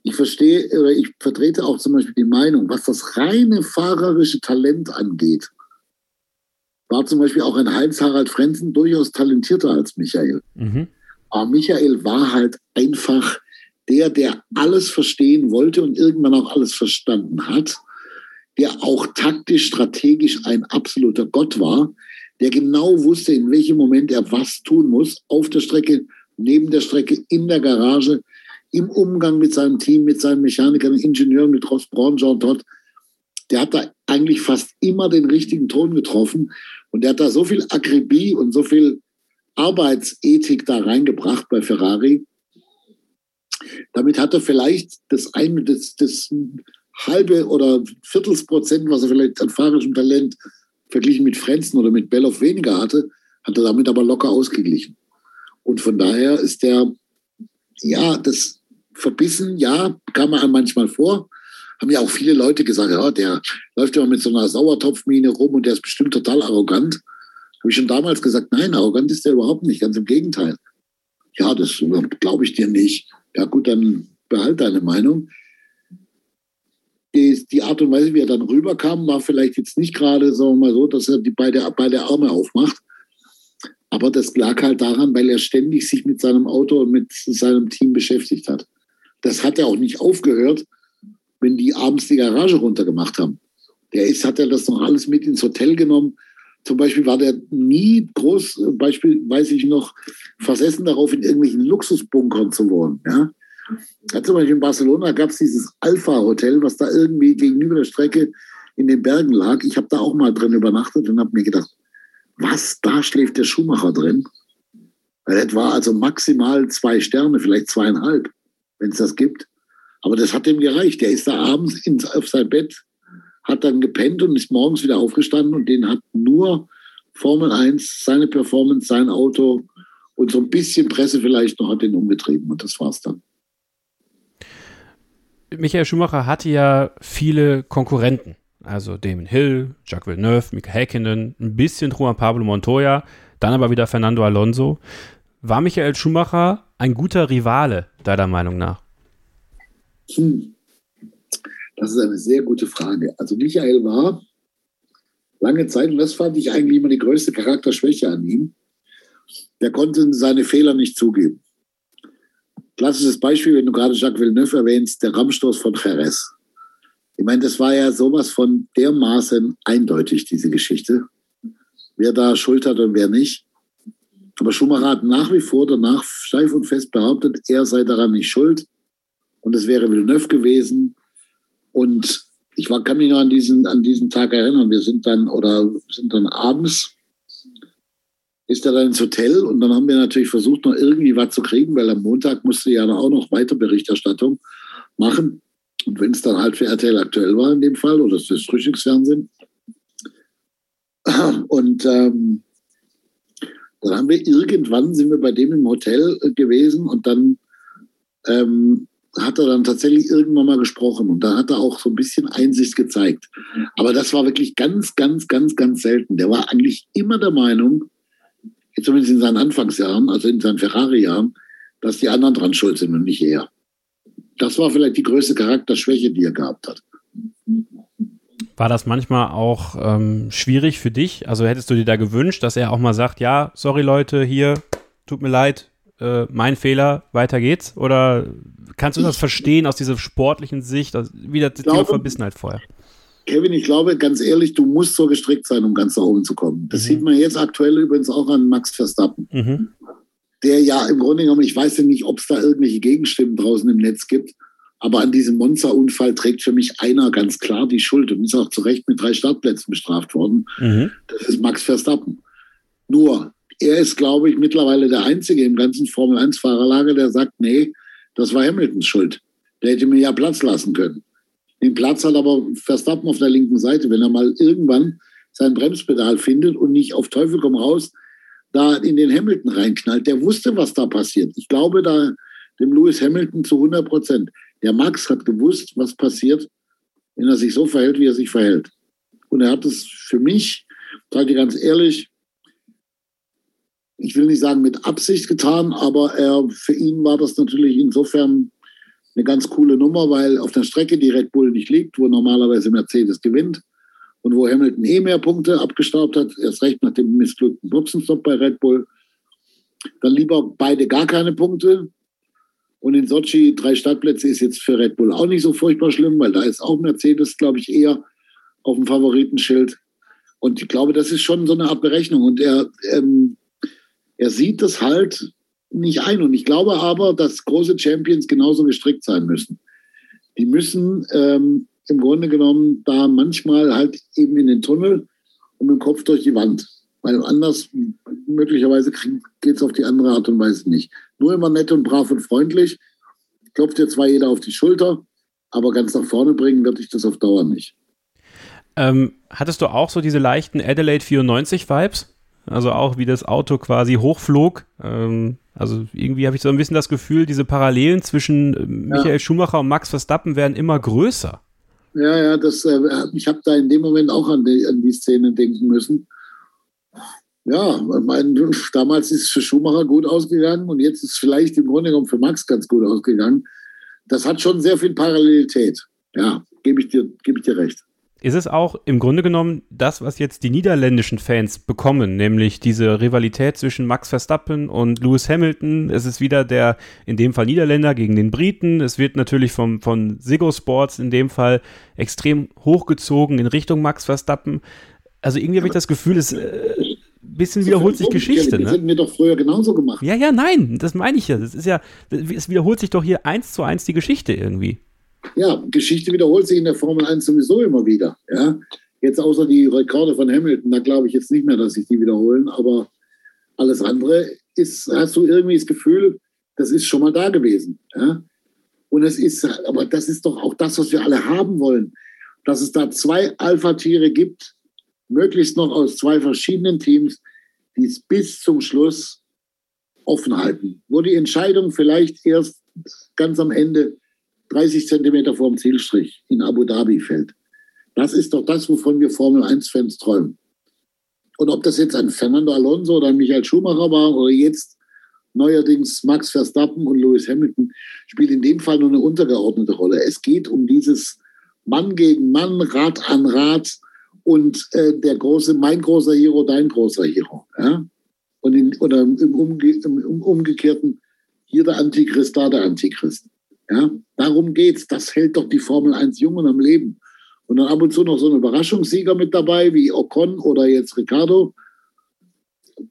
ich verstehe oder ich vertrete auch zum Beispiel die Meinung, was das reine fahrerische Talent angeht, war zum Beispiel auch ein Heinz-Harald Frenzen durchaus talentierter als Michael. Mhm. Aber Michael war halt einfach der, der alles verstehen wollte und irgendwann auch alles verstanden hat, der auch taktisch, strategisch ein absoluter Gott war, der genau wusste, in welchem Moment er was tun muss, auf der Strecke, neben der Strecke, in der Garage, im Umgang mit seinem Team, mit seinen Mechanikern, Ingenieuren, mit Ross Braun, Jean Todt, der hat da eigentlich fast immer den richtigen Ton getroffen. Und der hat da so viel Akribie und so viel Arbeitsethik da reingebracht bei Ferrari. Damit hat er vielleicht das eine, das, das halbe oder Viertelsprozent, was er vielleicht an fahrerischem Talent verglichen mit Frenzen oder mit Belloff weniger hatte, Hat er damit aber locker ausgeglichen. Und von daher ist der, ja, das verbissen, ja, kam man manchmal vor. Haben ja auch viele Leute gesagt, ja, der läuft immer mit so einer Sauertopfmine rum und der ist bestimmt total arrogant. Habe ich schon damals gesagt, nein, arrogant ist der überhaupt nicht, ganz im Gegenteil. Ja, das glaube ich dir nicht. Ja gut, dann behalt deine Meinung. Die, die, Art und Weise, wie er dann rüberkam, war vielleicht jetzt nicht gerade, sagen wir mal so, dass er die beide, beide Arme aufmacht. Aber das lag halt daran, weil er ständig sich mit seinem Auto und mit seinem Team beschäftigt hat. Das hat er auch nicht aufgehört, wenn die abends die Garage runtergemacht haben. Der ist, hat er das noch alles mit ins Hotel genommen. Zum Beispiel war der nie groß, Beispiel weiß ich noch, versessen darauf, in irgendwelchen Luxusbunkern zu wohnen. Ja? Ja, zum Beispiel in Barcelona gab es dieses Alpha-Hotel, was da irgendwie gegenüber der Strecke in den Bergen lag. Ich habe da auch mal drin übernachtet und habe mir gedacht, was, da schläft der Schuhmacher drin? Das war also maximal zwei Sterne, vielleicht zweieinhalb, wenn es das gibt. Aber das hat ihm gereicht. Der ist da abends ins, auf sein Bett, hat dann gepennt und ist morgens wieder aufgestanden und den hat nur Formel 1, seine Performance, sein Auto und so ein bisschen Presse vielleicht noch hat den umgetrieben und das war's dann. Michael Schumacher hatte ja viele Konkurrenten. Also Damon Hill, Jacques Villeneuve, Mika Häkkinen, ein bisschen Juan Pablo Montoya, dann aber wieder Fernando Alonso. War Michael Schumacher ein guter Rivale, deiner Meinung nach? Hm. Das ist eine sehr gute Frage. Also Michael war lange Zeit, und das fand ich eigentlich immer die größte Charakterschwäche an ihm, der konnte seine Fehler nicht zugeben. Klassisches Beispiel, wenn du gerade Jacques Villeneuve erwähnst, der Rammstoß von Jerez. Ich meine, das war ja sowas von dermaßen eindeutig, diese Geschichte. Wer da Schuld hat und wer nicht. Aber Schumacher hat nach wie vor danach steif und fest behauptet, er sei daran nicht schuld. Und es wäre Villeneuve gewesen. Und ich war, kann mich noch an diesen, an diesen Tag erinnern. Wir sind dann, oder sind dann abends ist er dann ins Hotel und dann haben wir natürlich versucht, noch irgendwie was zu kriegen, weil am Montag musste ja auch noch weiter Berichterstattung machen. Und wenn es dann halt für RTL aktuell war in dem Fall oder das Frühstücksfernsehen. Und ähm, dann haben wir irgendwann sind wir bei dem im Hotel gewesen und dann ähm, hat er dann tatsächlich irgendwann mal gesprochen und da hat er auch so ein bisschen Einsicht gezeigt. Aber das war wirklich ganz, ganz, ganz, ganz selten. Der war eigentlich immer der Meinung, zumindest in seinen Anfangsjahren, also in seinen Ferrari-Jahren, dass die anderen dran schuld sind und nicht er. Das war vielleicht die größte Charakterschwäche, die er gehabt hat. War das manchmal auch ähm, schwierig für dich? Also hättest du dir da gewünscht, dass er auch mal sagt, ja, sorry Leute, hier, tut mir leid, äh, mein Fehler, weiter geht's? Oder kannst du das verstehen aus dieser sportlichen Sicht, also wieder das Thema Verbissenheit vorher? Kevin, ich glaube, ganz ehrlich, du musst so gestrickt sein, um ganz nach oben zu kommen. Das mhm. sieht man jetzt aktuell übrigens auch an Max Verstappen. Mhm. Der ja im Grunde genommen, ich weiß ja nicht, ob es da irgendwelche Gegenstimmen draußen im Netz gibt, aber an diesem Monsterunfall trägt für mich einer ganz klar die Schuld und ist auch zu Recht mit drei Startplätzen bestraft worden. Mhm. Das ist Max Verstappen. Nur, er ist, glaube ich, mittlerweile der Einzige im ganzen Formel-1-Fahrerlager, der sagt, nee, das war Hamiltons Schuld. Der hätte mir ja Platz lassen können. Den Platz hat aber Verstappen auf der linken Seite. Wenn er mal irgendwann sein Bremspedal findet und nicht auf Teufel komm raus da in den Hamilton reinknallt, der wusste, was da passiert. Ich glaube da dem Lewis Hamilton zu 100 Prozent. Der Max hat gewusst, was passiert, wenn er sich so verhält, wie er sich verhält. Und er hat es für mich, sage ich ganz ehrlich, ich will nicht sagen mit Absicht getan, aber er, für ihn war das natürlich insofern eine ganz coole Nummer, weil auf der Strecke die Red Bull nicht liegt, wo normalerweise Mercedes gewinnt und wo Hamilton eh mehr Punkte abgestaubt hat, erst recht nach dem missglückten Boxenstopp bei Red Bull. Dann lieber beide gar keine Punkte. Und in Sochi drei Startplätze ist jetzt für Red Bull auch nicht so furchtbar schlimm, weil da ist auch Mercedes, glaube ich, eher auf dem Favoritenschild. Und ich glaube, das ist schon so eine Art Berechnung. Und er, ähm, er sieht das halt nicht ein. Und ich glaube aber, dass große Champions genauso gestrickt sein müssen. Die müssen ähm, im Grunde genommen da manchmal halt eben in den Tunnel und mit dem Kopf durch die Wand. Weil anders möglicherweise geht es auf die andere Art und Weise nicht. Nur immer nett und brav und freundlich. Klopft dir zwar jeder auf die Schulter, aber ganz nach vorne bringen wird dich das auf Dauer nicht. Ähm, hattest du auch so diese leichten Adelaide 94 Vibes? Also auch wie das Auto quasi hochflog. Ähm, also irgendwie habe ich so ein bisschen das Gefühl, diese Parallelen zwischen äh, Michael ja. Schumacher und Max Verstappen werden immer größer. Ja, ja, das, äh, ich habe da in dem Moment auch an die, an die Szene denken müssen. Ja, mein, damals ist es für Schumacher gut ausgegangen und jetzt ist es vielleicht im Grunde genommen für Max ganz gut ausgegangen. Das hat schon sehr viel Parallelität. Ja, gebe ich, dir, geb ich dir recht ist es auch im Grunde genommen das, was jetzt die niederländischen Fans bekommen, nämlich diese Rivalität zwischen Max Verstappen und Lewis Hamilton. Es ist wieder der, in dem Fall Niederländer gegen den Briten. Es wird natürlich vom, von Sigo Sports in dem Fall extrem hochgezogen in Richtung Max Verstappen. Also irgendwie habe ich das Gefühl, es äh, bisschen wiederholt sich Geschichte. Ne? Das hätten wir doch früher genauso gemacht. Ja, ja, nein, das meine ich ja. Das ist ja, es wiederholt sich doch hier eins zu eins die Geschichte irgendwie ja, Geschichte wiederholt sich in der Formel 1 sowieso immer wieder. Ja? Jetzt außer die Rekorde von Hamilton, da glaube ich jetzt nicht mehr, dass sich die wiederholen, aber alles andere ist, hast du irgendwie das Gefühl, das ist schon mal da gewesen. Ja? Und es ist, aber das ist doch auch das, was wir alle haben wollen, dass es da zwei Alpha-Tiere gibt, möglichst noch aus zwei verschiedenen Teams, die es bis zum Schluss offen halten, wo die Entscheidung vielleicht erst ganz am Ende 30 Zentimeter vor dem Zielstrich in Abu Dhabi fällt. Das ist doch das, wovon wir Formel 1-Fans träumen. Und ob das jetzt ein Fernando Alonso oder ein Michael Schumacher war oder jetzt neuerdings Max Verstappen und Lewis Hamilton, spielt in dem Fall nur eine untergeordnete Rolle. Es geht um dieses Mann gegen Mann, Rad an Rad und äh, der große, mein großer Hero, dein großer Hero. Ja? Und in, oder im, Umge im Umgekehrten, hier der Antichrist, da der Antichrist. Ja, darum geht's. Das hält doch die Formel 1 jung und am Leben. Und dann ab und zu noch so ein Überraschungssieger mit dabei, wie Ocon oder jetzt Ricardo.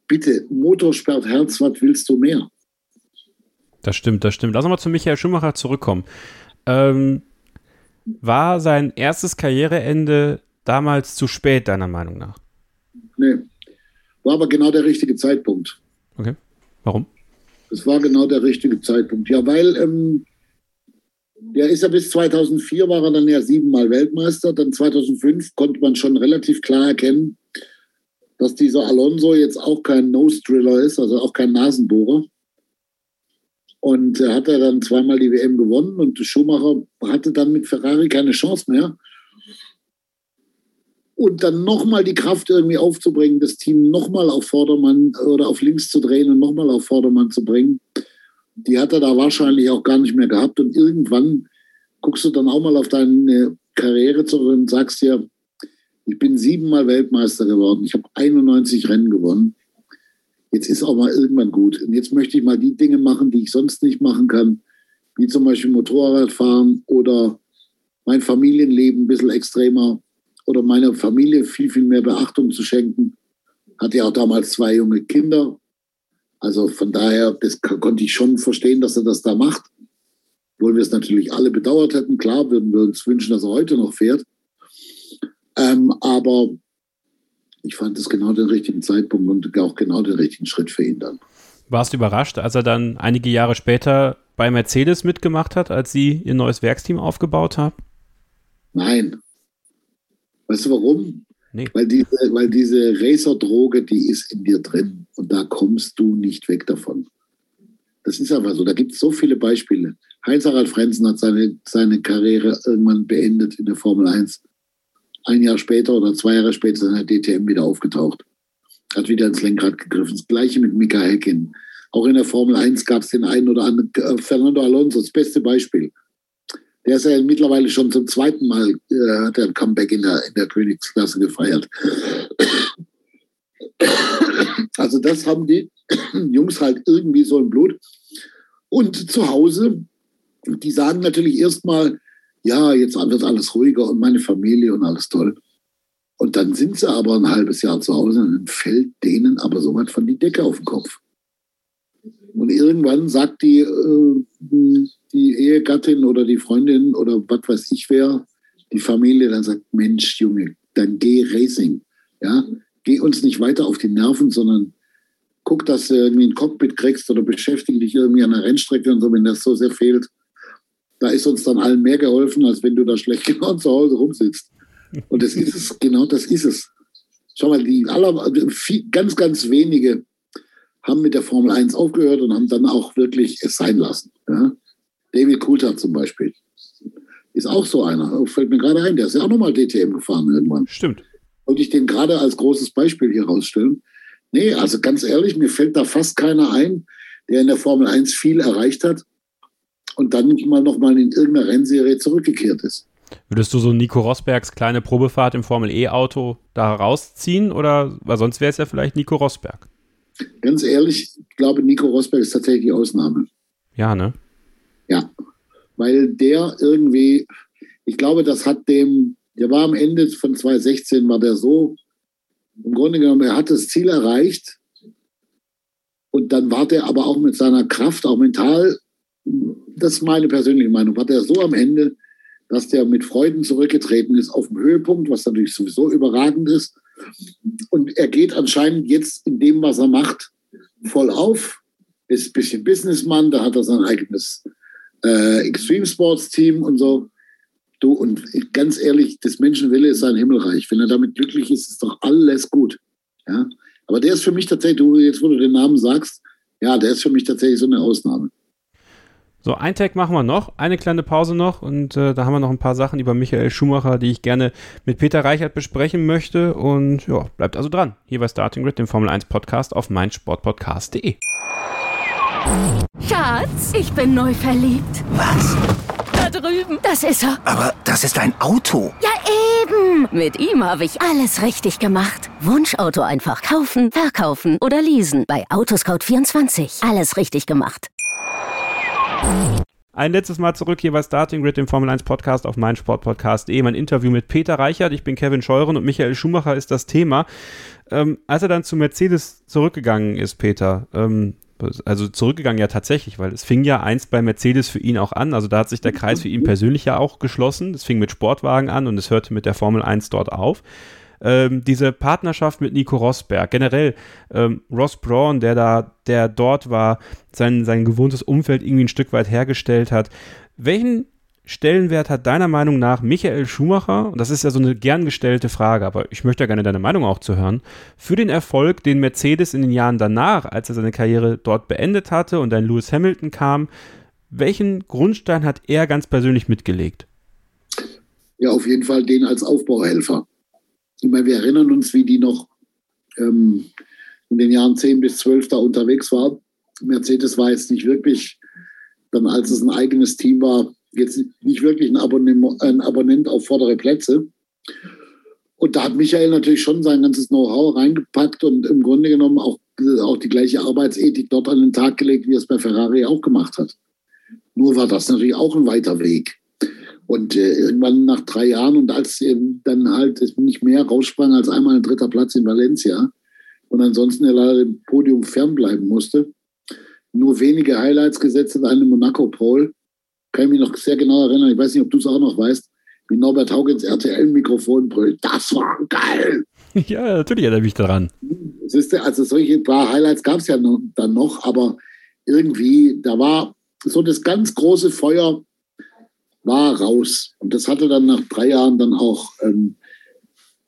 Bitte, Motor sperrt Herz, was willst du mehr? Das stimmt, das stimmt. Lass uns mal zu Michael Schumacher zurückkommen. Ähm, war sein erstes Karriereende damals zu spät, deiner Meinung nach? Nee. War aber genau der richtige Zeitpunkt. Okay. Warum? Es war genau der richtige Zeitpunkt. Ja, weil ähm, der ist ja bis 2004 war er dann ja siebenmal Weltmeister. Dann 2005 konnte man schon relativ klar erkennen, dass dieser Alonso jetzt auch kein Nose-Driller ist, also auch kein Nasenbohrer. Und er hat er dann zweimal die WM gewonnen und Schumacher hatte dann mit Ferrari keine Chance mehr. Und dann nochmal die Kraft irgendwie aufzubringen, das Team nochmal auf Vordermann oder auf links zu drehen und nochmal auf Vordermann zu bringen die hat er da wahrscheinlich auch gar nicht mehr gehabt. Und irgendwann guckst du dann auch mal auf deine Karriere zurück und sagst dir, ich bin siebenmal Weltmeister geworden, ich habe 91 Rennen gewonnen. Jetzt ist auch mal irgendwann gut. Und jetzt möchte ich mal die Dinge machen, die ich sonst nicht machen kann, wie zum Beispiel Motorrad fahren oder mein Familienleben ein bisschen extremer oder meiner Familie viel, viel mehr Beachtung zu schenken. Hatte ja auch damals zwei junge Kinder, also von daher, das konnte ich schon verstehen, dass er das da macht. Obwohl wir es natürlich alle bedauert hätten. Klar würden wir uns wünschen, dass er heute noch fährt. Ähm, aber ich fand es genau den richtigen Zeitpunkt und auch genau den richtigen Schritt für ihn dann. Warst du überrascht, als er dann einige Jahre später bei Mercedes mitgemacht hat, als sie ihr neues Werksteam aufgebaut haben? Nein. Weißt du warum? Nee. Weil diese, weil diese Racer-Droge, die ist in dir drin und da kommst du nicht weg davon. Das ist einfach so. Da gibt es so viele Beispiele. Heinz-Harald Frenzen hat seine, seine Karriere irgendwann beendet in der Formel 1. Ein Jahr später oder zwei Jahre später ist er in der DTM wieder aufgetaucht. Hat wieder ins Lenkrad gegriffen. Das gleiche mit Mika Häkkinen. Auch in der Formel 1 gab es den einen oder anderen. Äh, Fernando Alonso, das beste Beispiel. Der ist ja mittlerweile schon zum zweiten Mal, äh, hat er ein Comeback in der, in der Königsklasse gefeiert. Also das haben die Jungs halt irgendwie so im Blut. Und zu Hause, die sagen natürlich erstmal, ja, jetzt wird alles ruhiger und meine Familie und alles toll. Und dann sind sie aber ein halbes Jahr zu Hause und dann fällt denen aber so weit von die Decke auf den Kopf. Und irgendwann sagt die, äh, die Ehegattin oder die Freundin oder was weiß ich wer, die Familie, dann sagt, Mensch, Junge, dann geh Racing. Ja, geh uns nicht weiter auf die Nerven, sondern guck, dass du irgendwie ein Cockpit kriegst oder beschäftige dich irgendwie an der Rennstrecke und so, wenn das so sehr fehlt. Da ist uns dann allen mehr geholfen, als wenn du da schlecht genau zu Hause rumsitzt. Und das ist es, genau das ist es. schau mal, die aller, ganz, ganz wenige haben mit der Formel 1 aufgehört und haben dann auch wirklich es sein lassen. Ja? David Coulthard zum Beispiel. Ist auch so einer. Fällt mir gerade ein, der ist ja auch nochmal DTM gefahren irgendwann. Stimmt. Wollte ich den gerade als großes Beispiel hier rausstellen. Nee, also ganz ehrlich, mir fällt da fast keiner ein, der in der Formel 1 viel erreicht hat und dann nicht mal nochmal in irgendeiner Rennserie zurückgekehrt ist. Würdest du so Nico Rosbergs kleine Probefahrt im Formel E-Auto da rausziehen oder weil sonst wäre es ja vielleicht Nico Rosberg? Ganz ehrlich, ich glaube, Nico Rosberg ist tatsächlich die Ausnahme. Ja, ne? Ja, weil der irgendwie, ich glaube, das hat dem, der war am Ende von 2016, war der so, im Grunde genommen, er hat das Ziel erreicht und dann war der aber auch mit seiner Kraft, auch mental, das ist meine persönliche Meinung, war der so am Ende, dass der mit Freuden zurückgetreten ist auf dem Höhepunkt, was natürlich sowieso überragend ist. Und er geht anscheinend jetzt in dem, was er macht, voll auf. Ist ein bisschen Businessman, da hat er sein eigenes äh, Extreme Sports Team und so. Du, und ganz ehrlich, das Menschenwille ist sein Himmelreich. Wenn er damit glücklich ist, ist doch alles gut. Ja? Aber der ist für mich tatsächlich, du, jetzt wo du den Namen sagst, ja, der ist für mich tatsächlich so eine Ausnahme. So, ein Tag machen wir noch, eine kleine Pause noch und äh, da haben wir noch ein paar Sachen über Michael Schumacher, die ich gerne mit Peter Reichert besprechen möchte und ja, bleibt also dran. Hier bei Starting Grid, dem Formel 1 Podcast auf meinsportpodcast.de. Schatz, ich bin neu verliebt. Was? Drüben. Das ist er. Aber das ist ein Auto. Ja, eben. Mit ihm habe ich alles richtig gemacht. Wunschauto einfach kaufen, verkaufen oder leasen. Bei Autoscout24. Alles richtig gemacht. Ein letztes Mal zurück hier bei Starting Grid, dem Formel 1 Podcast auf meinsportpodcast.de. Mein Interview mit Peter Reichert. Ich bin Kevin Scheuren und Michael Schumacher ist das Thema. Ähm, als er dann zu Mercedes zurückgegangen ist, Peter, ähm, also zurückgegangen ja tatsächlich, weil es fing ja einst bei Mercedes für ihn auch an. Also da hat sich der Kreis für ihn persönlich ja auch geschlossen. Es fing mit Sportwagen an und es hörte mit der Formel 1 dort auf ähm, diese Partnerschaft mit Nico Rosberg, generell ähm, Ross Braun, der da, der dort war, sein, sein gewohntes Umfeld irgendwie ein Stück weit hergestellt hat. Welchen Stellenwert hat deiner Meinung nach Michael Schumacher, und das ist ja so eine gern gestellte Frage, aber ich möchte ja gerne deine Meinung auch zu hören, für den Erfolg, den Mercedes in den Jahren danach, als er seine Karriere dort beendet hatte und dann Lewis Hamilton kam, welchen Grundstein hat er ganz persönlich mitgelegt? Ja, auf jeden Fall den als Aufbauhelfer ich meine, wir erinnern uns, wie die noch ähm, in den Jahren 10 bis 12 da unterwegs war. Mercedes war jetzt nicht wirklich, dann als es ein eigenes Team war, jetzt nicht wirklich ein Abonnent, ein Abonnent auf vordere Plätze. Und da hat Michael natürlich schon sein ganzes Know-how reingepackt und im Grunde genommen auch, auch die gleiche Arbeitsethik dort an den Tag gelegt, wie er es bei Ferrari auch gemacht hat. Nur war das natürlich auch ein weiter Weg. Und äh, irgendwann nach drei Jahren und als eben dann halt nicht mehr raussprang als einmal ein dritter Platz in Valencia und ansonsten er leider dem Podium fernbleiben musste, nur wenige Highlights gesetzt in einem Monaco Pole. Kann ich mich noch sehr genau erinnern, ich weiß nicht, ob du es auch noch weißt, wie Norbert Haugens RTL-Mikrofon brüllt. Das war geil! Ja, natürlich erinnere ich mich daran. Siehst du, also solche paar Highlights gab es ja noch, dann noch, aber irgendwie, da war so das ganz große Feuer war raus. Und das hatte dann nach drei Jahren dann auch ähm,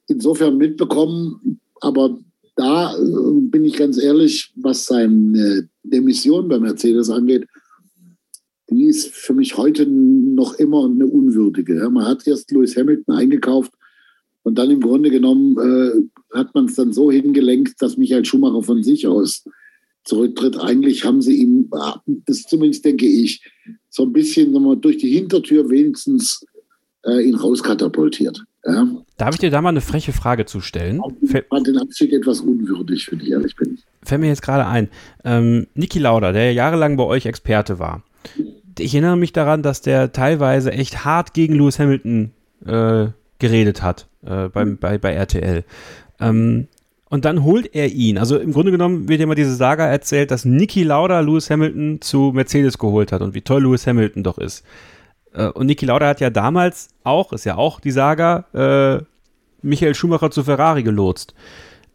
insofern mitbekommen. Aber da äh, bin ich ganz ehrlich, was seine Demission bei Mercedes angeht, die ist für mich heute noch immer eine unwürdige. Man hat erst Lewis Hamilton eingekauft und dann im Grunde genommen äh, hat man es dann so hingelenkt, dass Michael Schumacher von sich aus zurücktritt. Eigentlich haben sie ihm, das zumindest denke ich, so ein bisschen wir, durch die Hintertür wenigstens äh, ihn rauskatapultiert. Ja. Darf ich dir da mal eine freche Frage zu stellen? Ich fand den Abschied etwas unwürdig, wenn ich ehrlich bin. Fällt mir jetzt gerade ein. Ähm, Niki Lauda, der jahrelang bei euch Experte war. Ich erinnere mich daran, dass der teilweise echt hart gegen Lewis Hamilton äh, geredet hat äh, beim, bei, bei RTL. Ähm, und dann holt er ihn. Also im Grunde genommen wird ja immer diese Saga erzählt, dass Niki Lauda Lewis Hamilton zu Mercedes geholt hat und wie toll Lewis Hamilton doch ist. Äh, und Niki Lauda hat ja damals auch, ist ja auch die Saga, äh, Michael Schumacher zu Ferrari gelotst.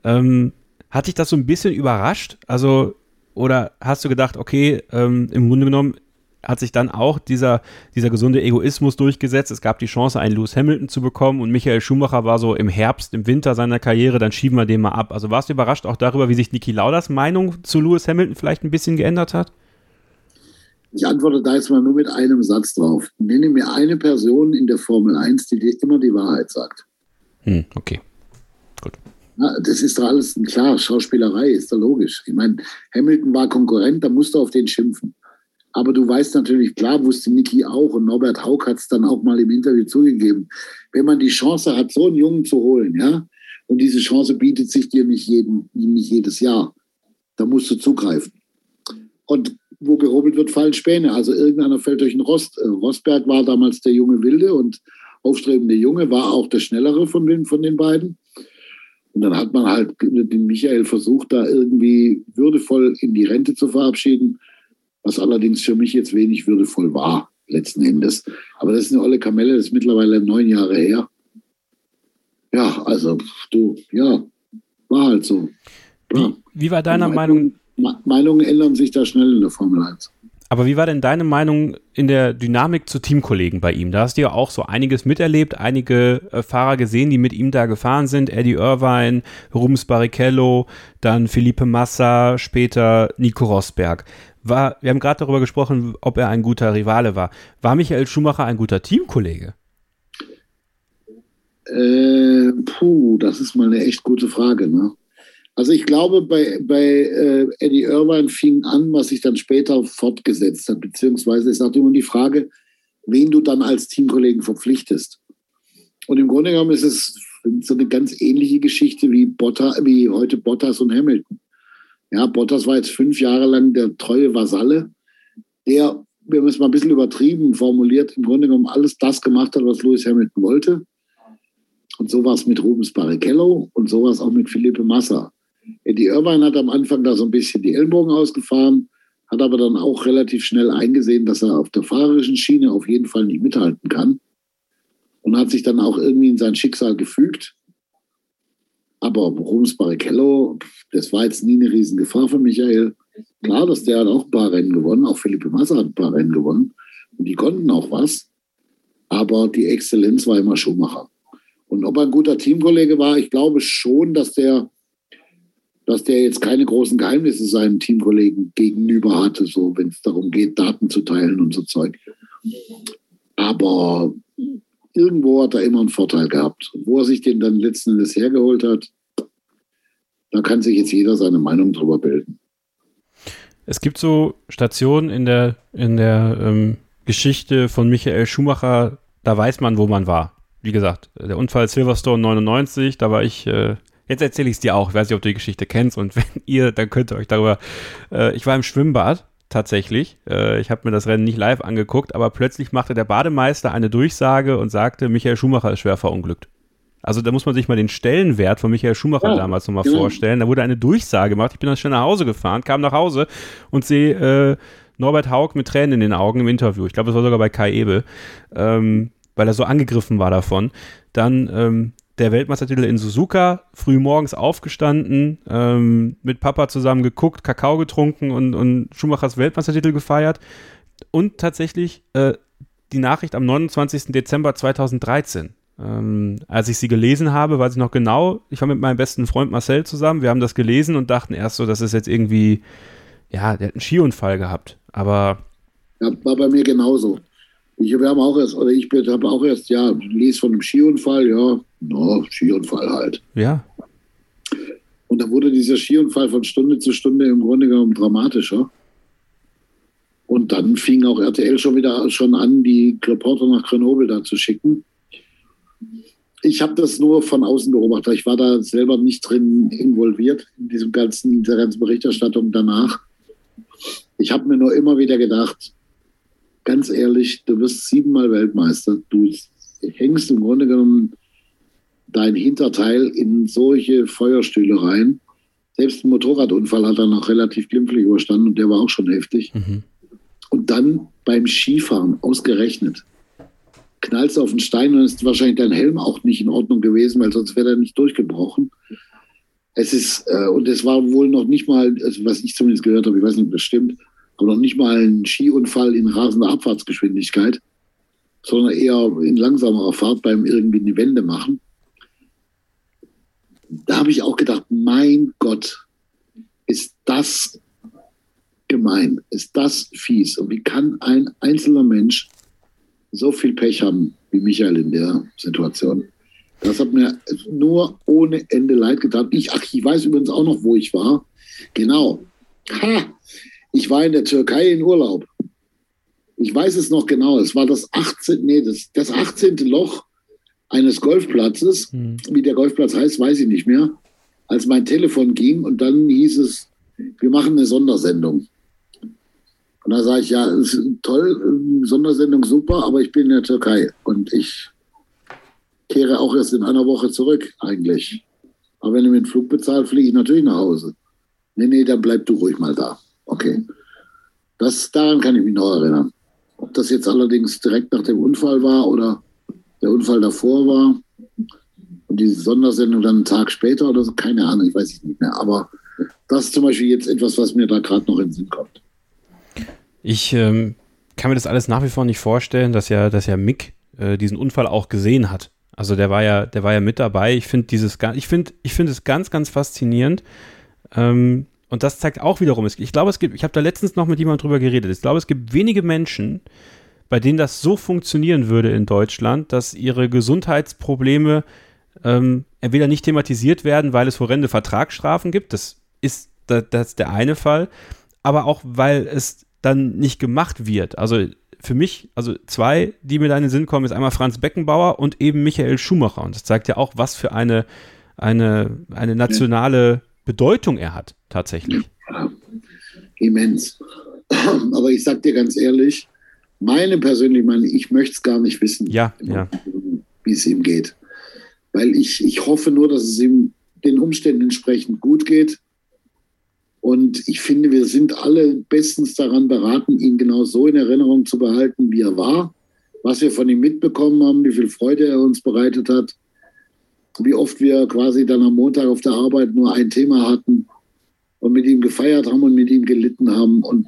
Ähm, hat dich das so ein bisschen überrascht? Also, oder hast du gedacht, okay, ähm, im Grunde genommen hat sich dann auch dieser, dieser gesunde Egoismus durchgesetzt. Es gab die Chance, einen Lewis Hamilton zu bekommen und Michael Schumacher war so im Herbst, im Winter seiner Karriere, dann schieben wir den mal ab. Also warst du überrascht auch darüber, wie sich Niki Lauders Meinung zu Lewis Hamilton vielleicht ein bisschen geändert hat? Ich antworte da jetzt mal nur mit einem Satz drauf. Nenne mir eine Person in der Formel 1, die dir immer die Wahrheit sagt. Hm, okay. Gut. Ja, das ist doch alles klar, Schauspielerei ist doch logisch. Ich meine, Hamilton war Konkurrent, da musst du auf den schimpfen. Aber du weißt natürlich, klar wusste Niki auch und Norbert Haug hat es dann auch mal im Interview zugegeben. Wenn man die Chance hat, so einen Jungen zu holen, ja, und diese Chance bietet sich dir nicht, jeden, nicht jedes Jahr, da musst du zugreifen. Und wo gehobelt wird, fallen Späne. Also irgendeiner fällt durch den Rost. Äh, Rostberg war damals der junge Wilde und aufstrebende Junge, war auch der schnellere von den, von den beiden. Und dann hat man halt den Michael versucht, da irgendwie würdevoll in die Rente zu verabschieden, was allerdings für mich jetzt wenig würdevoll war, letzten Endes. Aber das ist eine olle Kamelle, das ist mittlerweile neun Jahre her. Ja, also du, ja, war halt so. Wie, wie war deiner Meinung, Meinungen ändern sich da schnell in der Formel 1. Aber wie war denn deine Meinung in der Dynamik zu Teamkollegen bei ihm? Da hast du ja auch so einiges miterlebt, einige äh, Fahrer gesehen, die mit ihm da gefahren sind. Eddie Irvine, Rubens Barrichello, dann Felipe Massa, später Nico Rosberg. War, wir haben gerade darüber gesprochen, ob er ein guter Rivale war. War Michael Schumacher ein guter Teamkollege? Äh, puh, das ist mal eine echt gute Frage. Ne? Also ich glaube, bei, bei äh, Eddie Irvine fing an, was sich dann später fortgesetzt hat, beziehungsweise ist auch immer die Frage, wen du dann als Teamkollegen verpflichtest. Und im Grunde genommen ist es so eine ganz ähnliche Geschichte wie, Bottas, wie heute Bottas und Hamilton. Ja, Bottas war jetzt fünf Jahre lang der treue Vasalle, der, wir es mal ein bisschen übertrieben formuliert, im Grunde genommen alles das gemacht hat, was Lewis Hamilton wollte. Und so war es mit Rubens Barrichello und so war es auch mit Felipe Massa. Eddie Irvine hat am Anfang da so ein bisschen die Ellbogen ausgefahren, hat aber dann auch relativ schnell eingesehen, dass er auf der fahrerischen Schiene auf jeden Fall nicht mithalten kann und hat sich dann auch irgendwie in sein Schicksal gefügt. Aber Rubens Barrichello, das war jetzt nie eine Riesengefahr für Michael. Klar, dass der hat auch ein paar Rennen gewonnen, auch Felipe Massa hat ein paar Rennen gewonnen und die konnten auch was. Aber die Exzellenz war immer Schumacher. Und ob er ein guter Teamkollege war, ich glaube schon, dass der dass der jetzt keine großen Geheimnisse seinen Teamkollegen gegenüber hatte, so wenn es darum geht, Daten zu teilen und so Zeug. Aber irgendwo hat er immer einen Vorteil gehabt. Wo er sich den dann letzten Endes hergeholt hat, da kann sich jetzt jeder seine Meinung drüber bilden. Es gibt so Stationen in der, in der ähm, Geschichte von Michael Schumacher, da weiß man, wo man war. Wie gesagt, der Unfall Silverstone 99, da war ich äh, Jetzt erzähle ich es dir auch. Ich weiß nicht, ob du die Geschichte kennst. Und wenn ihr, dann könnt ihr euch darüber. Äh, ich war im Schwimmbad tatsächlich. Äh, ich habe mir das Rennen nicht live angeguckt, aber plötzlich machte der Bademeister eine Durchsage und sagte, Michael Schumacher ist schwer verunglückt. Also da muss man sich mal den Stellenwert von Michael Schumacher ja, damals nochmal vorstellen. Da wurde eine Durchsage gemacht. Ich bin dann schnell nach Hause gefahren, kam nach Hause und sehe äh, Norbert Haug mit Tränen in den Augen im Interview. Ich glaube, das war sogar bei Kai Ebel, ähm, weil er so angegriffen war davon. Dann ähm, der Weltmeistertitel in Suzuka, früh morgens aufgestanden, ähm, mit Papa zusammen geguckt, Kakao getrunken und, und Schumachers Weltmeistertitel gefeiert. Und tatsächlich äh, die Nachricht am 29. Dezember 2013. Ähm, als ich sie gelesen habe, weiß ich noch genau, ich war mit meinem besten Freund Marcel zusammen, wir haben das gelesen und dachten erst so, das ist jetzt irgendwie, ja, der hat einen Skiunfall gehabt. Aber. Ja, war bei mir genauso. Ich, wir haben auch erst, oder ich habe auch erst, ja, lese von einem Skiunfall, ja, no, Skiunfall halt. Ja. Und da wurde dieser Skiunfall von Stunde zu Stunde im Grunde genommen dramatischer. Und dann fing auch RTL schon wieder schon an, die Reporter nach Grenoble da zu schicken. Ich habe das nur von außen beobachtet. Ich war da selber nicht drin involviert in diesem ganzen, dieser ganzen Berichterstattung danach. Ich habe mir nur immer wieder gedacht, ganz ehrlich, du wirst siebenmal Weltmeister. Du hängst im Grunde genommen dein Hinterteil in solche Feuerstühle rein. Selbst ein Motorradunfall hat er noch relativ glimpflich überstanden und der war auch schon heftig. Mhm. Und dann beim Skifahren ausgerechnet knallst du auf den Stein und ist wahrscheinlich dein Helm auch nicht in Ordnung gewesen, weil sonst wäre er nicht durchgebrochen. Es ist, äh, und es war wohl noch nicht mal, also was ich zumindest gehört habe, ich weiß nicht, ob das stimmt, aber noch nicht mal ein Skiunfall in rasender Abfahrtsgeschwindigkeit, sondern eher in langsamerer Fahrt beim irgendwie die Wände machen. Da habe ich auch gedacht, mein Gott, ist das gemein, ist das fies. Und wie kann ein einzelner Mensch so viel Pech haben wie Michael in der Situation? Das hat mir nur ohne Ende leid getan. Ich, ach, ich weiß übrigens auch noch, wo ich war. Genau. Ha! Ich war in der Türkei in Urlaub. Ich weiß es noch genau. Es war das 18. Nee, das, das 18. Loch eines Golfplatzes. Mhm. Wie der Golfplatz heißt, weiß ich nicht mehr. Als mein Telefon ging und dann hieß es, wir machen eine Sondersendung. Und da sage ich, ja, toll, Sondersendung super, aber ich bin in der Türkei und ich kehre auch erst in einer Woche zurück, eigentlich. Aber wenn du mir den Flug bezahlst, fliege ich natürlich nach Hause. Nee, nee, dann bleib du ruhig mal da. Okay. Das, daran kann ich mich noch erinnern. Ob das jetzt allerdings direkt nach dem Unfall war oder der Unfall davor war und diese Sondersendung dann einen Tag später oder so, keine Ahnung, ich weiß es nicht mehr. Aber das ist zum Beispiel jetzt etwas, was mir da gerade noch in den Sinn kommt. Ich ähm, kann mir das alles nach wie vor nicht vorstellen, dass ja, dass ja Mick äh, diesen Unfall auch gesehen hat. Also der war ja, der war ja mit dabei. Ich finde dieses, ich finde, ich finde es ganz, ganz faszinierend. Ähm, und das zeigt auch wiederum, ich glaube, es gibt, ich habe da letztens noch mit jemandem drüber geredet. Ich glaube, es gibt wenige Menschen, bei denen das so funktionieren würde in Deutschland, dass ihre Gesundheitsprobleme ähm, entweder nicht thematisiert werden, weil es horrende Vertragsstrafen gibt. Das ist, das, das ist der eine Fall. Aber auch, weil es dann nicht gemacht wird. Also für mich, also zwei, die mir da in den Sinn kommen, ist einmal Franz Beckenbauer und eben Michael Schumacher. Und das zeigt ja auch, was für eine, eine, eine nationale Bedeutung er hat, tatsächlich. Ja, immens. Aber ich sag dir ganz ehrlich, meine persönliche Meinung, ich möchte es gar nicht wissen, ja, ja. wie es ihm geht. Weil ich, ich hoffe nur, dass es ihm den Umständen entsprechend gut geht. Und ich finde, wir sind alle bestens daran beraten, ihn genau so in Erinnerung zu behalten, wie er war, was wir von ihm mitbekommen haben, wie viel Freude er uns bereitet hat, wie oft wir quasi dann am Montag auf der Arbeit nur ein Thema hatten und mit ihm gefeiert haben und mit ihm gelitten haben. Und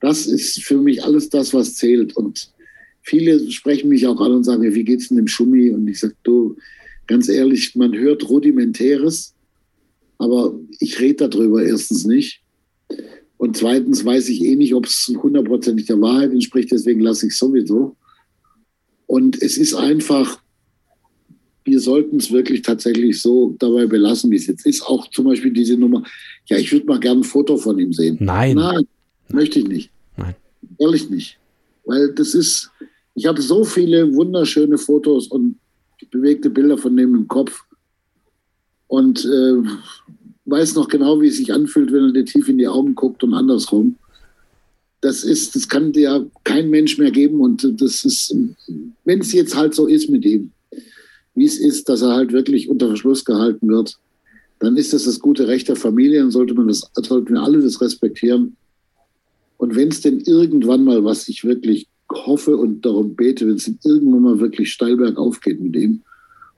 das ist für mich alles das, was zählt. Und viele sprechen mich auch an und sagen, wie geht's denn dem Schummi? Und ich sage, du, ganz ehrlich, man hört Rudimentäres, aber ich rede darüber erstens nicht. Und zweitens weiß ich eh nicht, ob es hundertprozentig der Wahrheit entspricht, deswegen lasse ich es sowieso. Und es ist einfach, wir sollten es wirklich tatsächlich so dabei belassen, wie es jetzt ist. Auch zum Beispiel diese Nummer, ja, ich würde mal gerne ein Foto von ihm sehen. Nein. Nein, möchte ich nicht. Nein. Ehrlich nicht. Weil das ist, ich habe so viele wunderschöne Fotos und bewegte Bilder von dem im Kopf und äh, weiß noch genau, wie es sich anfühlt, wenn er dir tief in die Augen guckt und andersrum. Das ist, das kann dir kein Mensch mehr geben und das ist, wenn es jetzt halt so ist mit ihm, wie es ist, dass er halt wirklich unter Verschluss gehalten wird, dann ist das das gute Recht der Familie und sollte man das, sollten wir alle das respektieren. Und wenn es denn irgendwann mal, was ich wirklich hoffe und darum bete, wenn es denn irgendwann mal wirklich steil bergauf geht mit ihm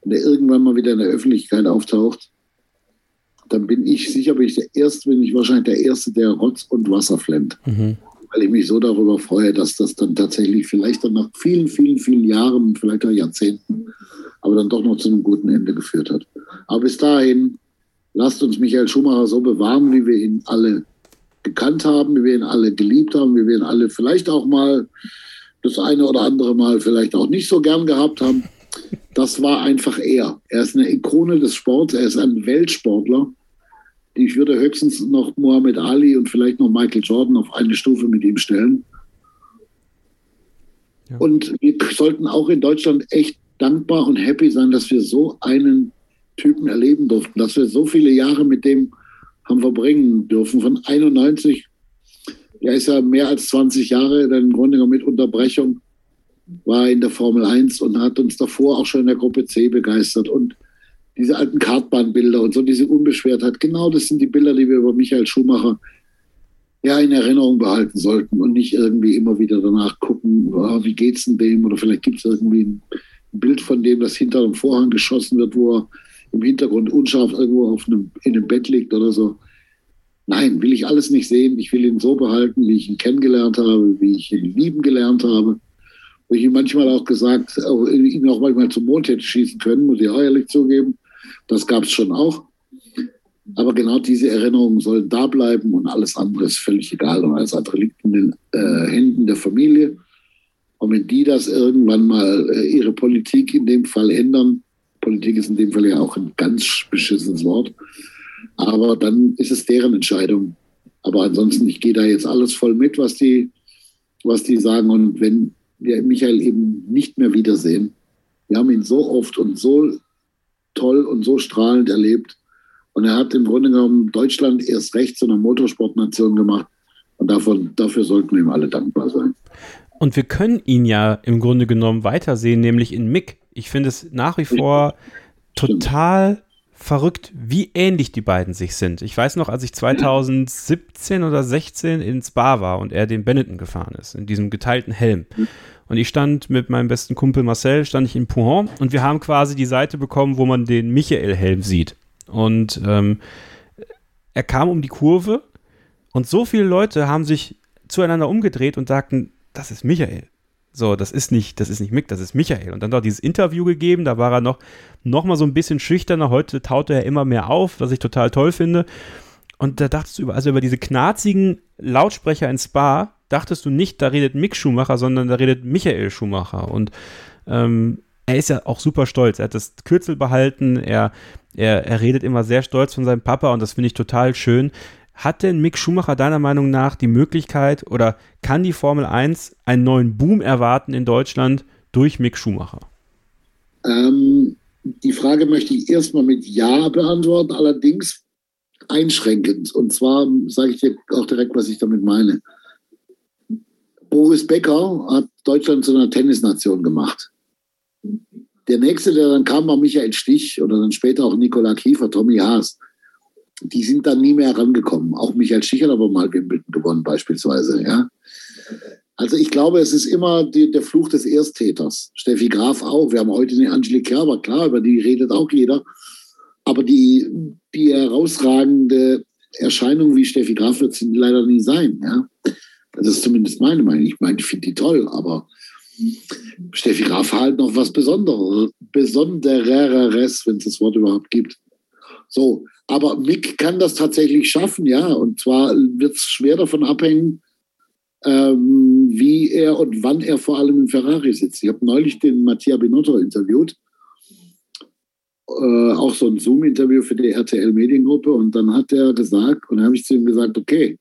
und er irgendwann mal wieder in der Öffentlichkeit auftaucht, dann bin ich sicher, bin ich der Erste, bin ich wahrscheinlich der Erste, der Rotz und Wasser flennt. Mhm. Weil ich mich so darüber freue, dass das dann tatsächlich vielleicht dann nach vielen, vielen, vielen Jahren, vielleicht auch Jahrzehnten, aber dann doch noch zu einem guten Ende geführt hat. Aber bis dahin, lasst uns Michael Schumacher so bewahren, wie wir ihn alle gekannt haben, wie wir ihn alle geliebt haben, wie wir ihn alle vielleicht auch mal das eine oder andere Mal vielleicht auch nicht so gern gehabt haben. Das war einfach er. Er ist eine Ikone des Sports, er ist ein Weltsportler. Ich würde höchstens noch Muhammad Ali und vielleicht noch Michael Jordan auf eine Stufe mit ihm stellen. Ja. Und wir sollten auch in Deutschland echt dankbar und happy sein, dass wir so einen Typen erleben durften, dass wir so viele Jahre mit dem haben verbringen dürfen. Von 91, ja, ist ja mehr als 20 Jahre, dann im Grunde genommen mit Unterbrechung, war in der Formel 1 und hat uns davor auch schon in der Gruppe C begeistert. Und diese alten Kartbahnbilder und so diese Unbeschwertheit, genau das sind die Bilder, die wir über Michael Schumacher ja in Erinnerung behalten sollten und nicht irgendwie immer wieder danach gucken, oh, wie geht's denn dem oder vielleicht gibt es irgendwie ein Bild von dem, das hinter dem Vorhang geschossen wird, wo er im Hintergrund unscharf irgendwo auf einem, in einem Bett liegt oder so. Nein, will ich alles nicht sehen. Ich will ihn so behalten, wie ich ihn kennengelernt habe, wie ich ihn lieben gelernt habe. Wo ich ihm manchmal auch gesagt, auch, ihn auch manchmal zum Mond hätte schießen können, muss ich auch ehrlich zugeben. Das gab es schon auch. Aber genau diese Erinnerungen sollen da bleiben und alles andere ist völlig egal. Und alles andere liegt in den äh, Händen der Familie. Und wenn die das irgendwann mal äh, ihre Politik in dem Fall ändern, Politik ist in dem Fall ja auch ein ganz beschissenes Wort, aber dann ist es deren Entscheidung. Aber ansonsten, ich gehe da jetzt alles voll mit, was die, was die sagen. Und wenn wir Michael eben nicht mehr wiedersehen, wir haben ihn so oft und so toll und so strahlend erlebt, und er hat im Grunde genommen Deutschland erst recht zu einer Motorsportnation gemacht. Und davon, dafür sollten wir ihm alle dankbar sein. Und wir können ihn ja im Grunde genommen weitersehen, nämlich in Mick. Ich finde es nach wie vor total verrückt, wie ähnlich die beiden sich sind. Ich weiß noch, als ich 2017 oder 16 in Spa war und er den Benetton gefahren ist, in diesem geteilten Helm. Und ich stand mit meinem besten Kumpel Marcel, stand ich in Pouhon und wir haben quasi die Seite bekommen, wo man den Michael-Helm sieht. Und ähm, er kam um die Kurve und so viele Leute haben sich zueinander umgedreht und sagten, das ist Michael. So, das ist nicht, das ist nicht Mick, das ist Michael. Und dann dort dieses Interview gegeben, da war er noch, noch mal so ein bisschen schüchterner. Heute taute er immer mehr auf, was ich total toll finde. Und da dachtest du über, also über diese knarzigen Lautsprecher in Spa, dachtest du nicht, da redet Mick Schumacher, sondern da redet Michael Schumacher. Und ähm, er ist ja auch super stolz. Er hat das Kürzel behalten, er er, er redet immer sehr stolz von seinem Papa und das finde ich total schön. Hat denn Mick Schumacher deiner Meinung nach die Möglichkeit oder kann die Formel 1 einen neuen Boom erwarten in Deutschland durch Mick Schumacher? Ähm, die Frage möchte ich erstmal mit Ja beantworten, allerdings einschränkend. Und zwar sage ich dir auch direkt, was ich damit meine. Boris Becker hat Deutschland zu einer Tennisnation gemacht. Der nächste, der dann kam, war Michael Stich oder dann später auch Nikola Kiefer, Tommy Haas. Die sind dann nie mehr herangekommen. Auch Michael hat aber mal Wimbledon gewonnen, beispielsweise. Ja. Also ich glaube, es ist immer die, der Fluch des Ersttäters. Steffi Graf auch. Wir haben heute eine Angelique Kerber, klar, über die redet auch jeder. Aber die, die herausragende Erscheinung wie Steffi Graf wird sie leider nie sein. Ja? Das ist zumindest meine Meinung. Ich meine, ich finde die toll, aber Steffi Graf halt noch was Besonderes, Besondereres, wenn es das Wort überhaupt gibt. So, aber Mick kann das tatsächlich schaffen, ja. Und zwar wird es schwer davon abhängen, ähm, wie er und wann er vor allem im Ferrari sitzt. Ich habe neulich den Mattia Binotto interviewt. Äh, auch so ein Zoom-Interview für die RTL-Mediengruppe. Und dann hat er gesagt, und dann habe ich zu ihm gesagt, okay,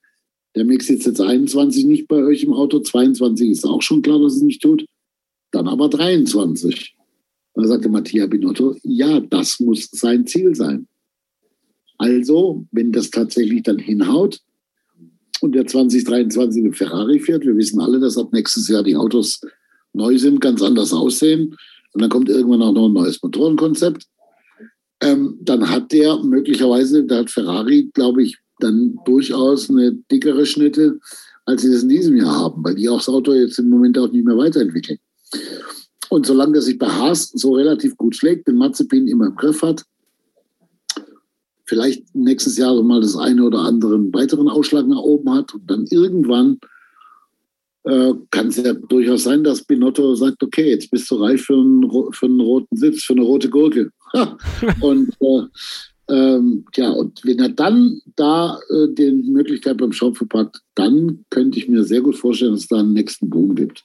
der Mick sitzt jetzt 21 nicht bei euch im Auto, 22 ist auch schon klar, dass es nicht tut. Dann aber 23. Und da sagte Mattia Binotto, ja, das muss sein Ziel sein. Also, wenn das tatsächlich dann hinhaut und der 2023 im Ferrari fährt, wir wissen alle, dass ab nächstes Jahr die Autos neu sind, ganz anders aussehen. Und dann kommt irgendwann auch noch ein neues Motorenkonzept. Ähm, dann hat der möglicherweise, da hat Ferrari, glaube ich, dann durchaus eine dickere Schnitte, als sie das in diesem Jahr haben, weil die auch das Auto jetzt im Moment auch nicht mehr weiterentwickeln. Und solange der sich bei Haas so relativ gut schlägt, den Mazepin immer im Griff hat, vielleicht nächstes Jahr mal das eine oder andere einen weiteren Ausschlag nach oben hat und dann irgendwann äh, kann es ja durchaus sein, dass Binotto sagt, okay, jetzt bist du reif für einen, für einen roten Sitz, für eine rote Gurke. und äh, ähm, ja, und wenn er dann da äh, die Möglichkeit beim Schopf packt, dann könnte ich mir sehr gut vorstellen, dass es da einen nächsten Boom gibt.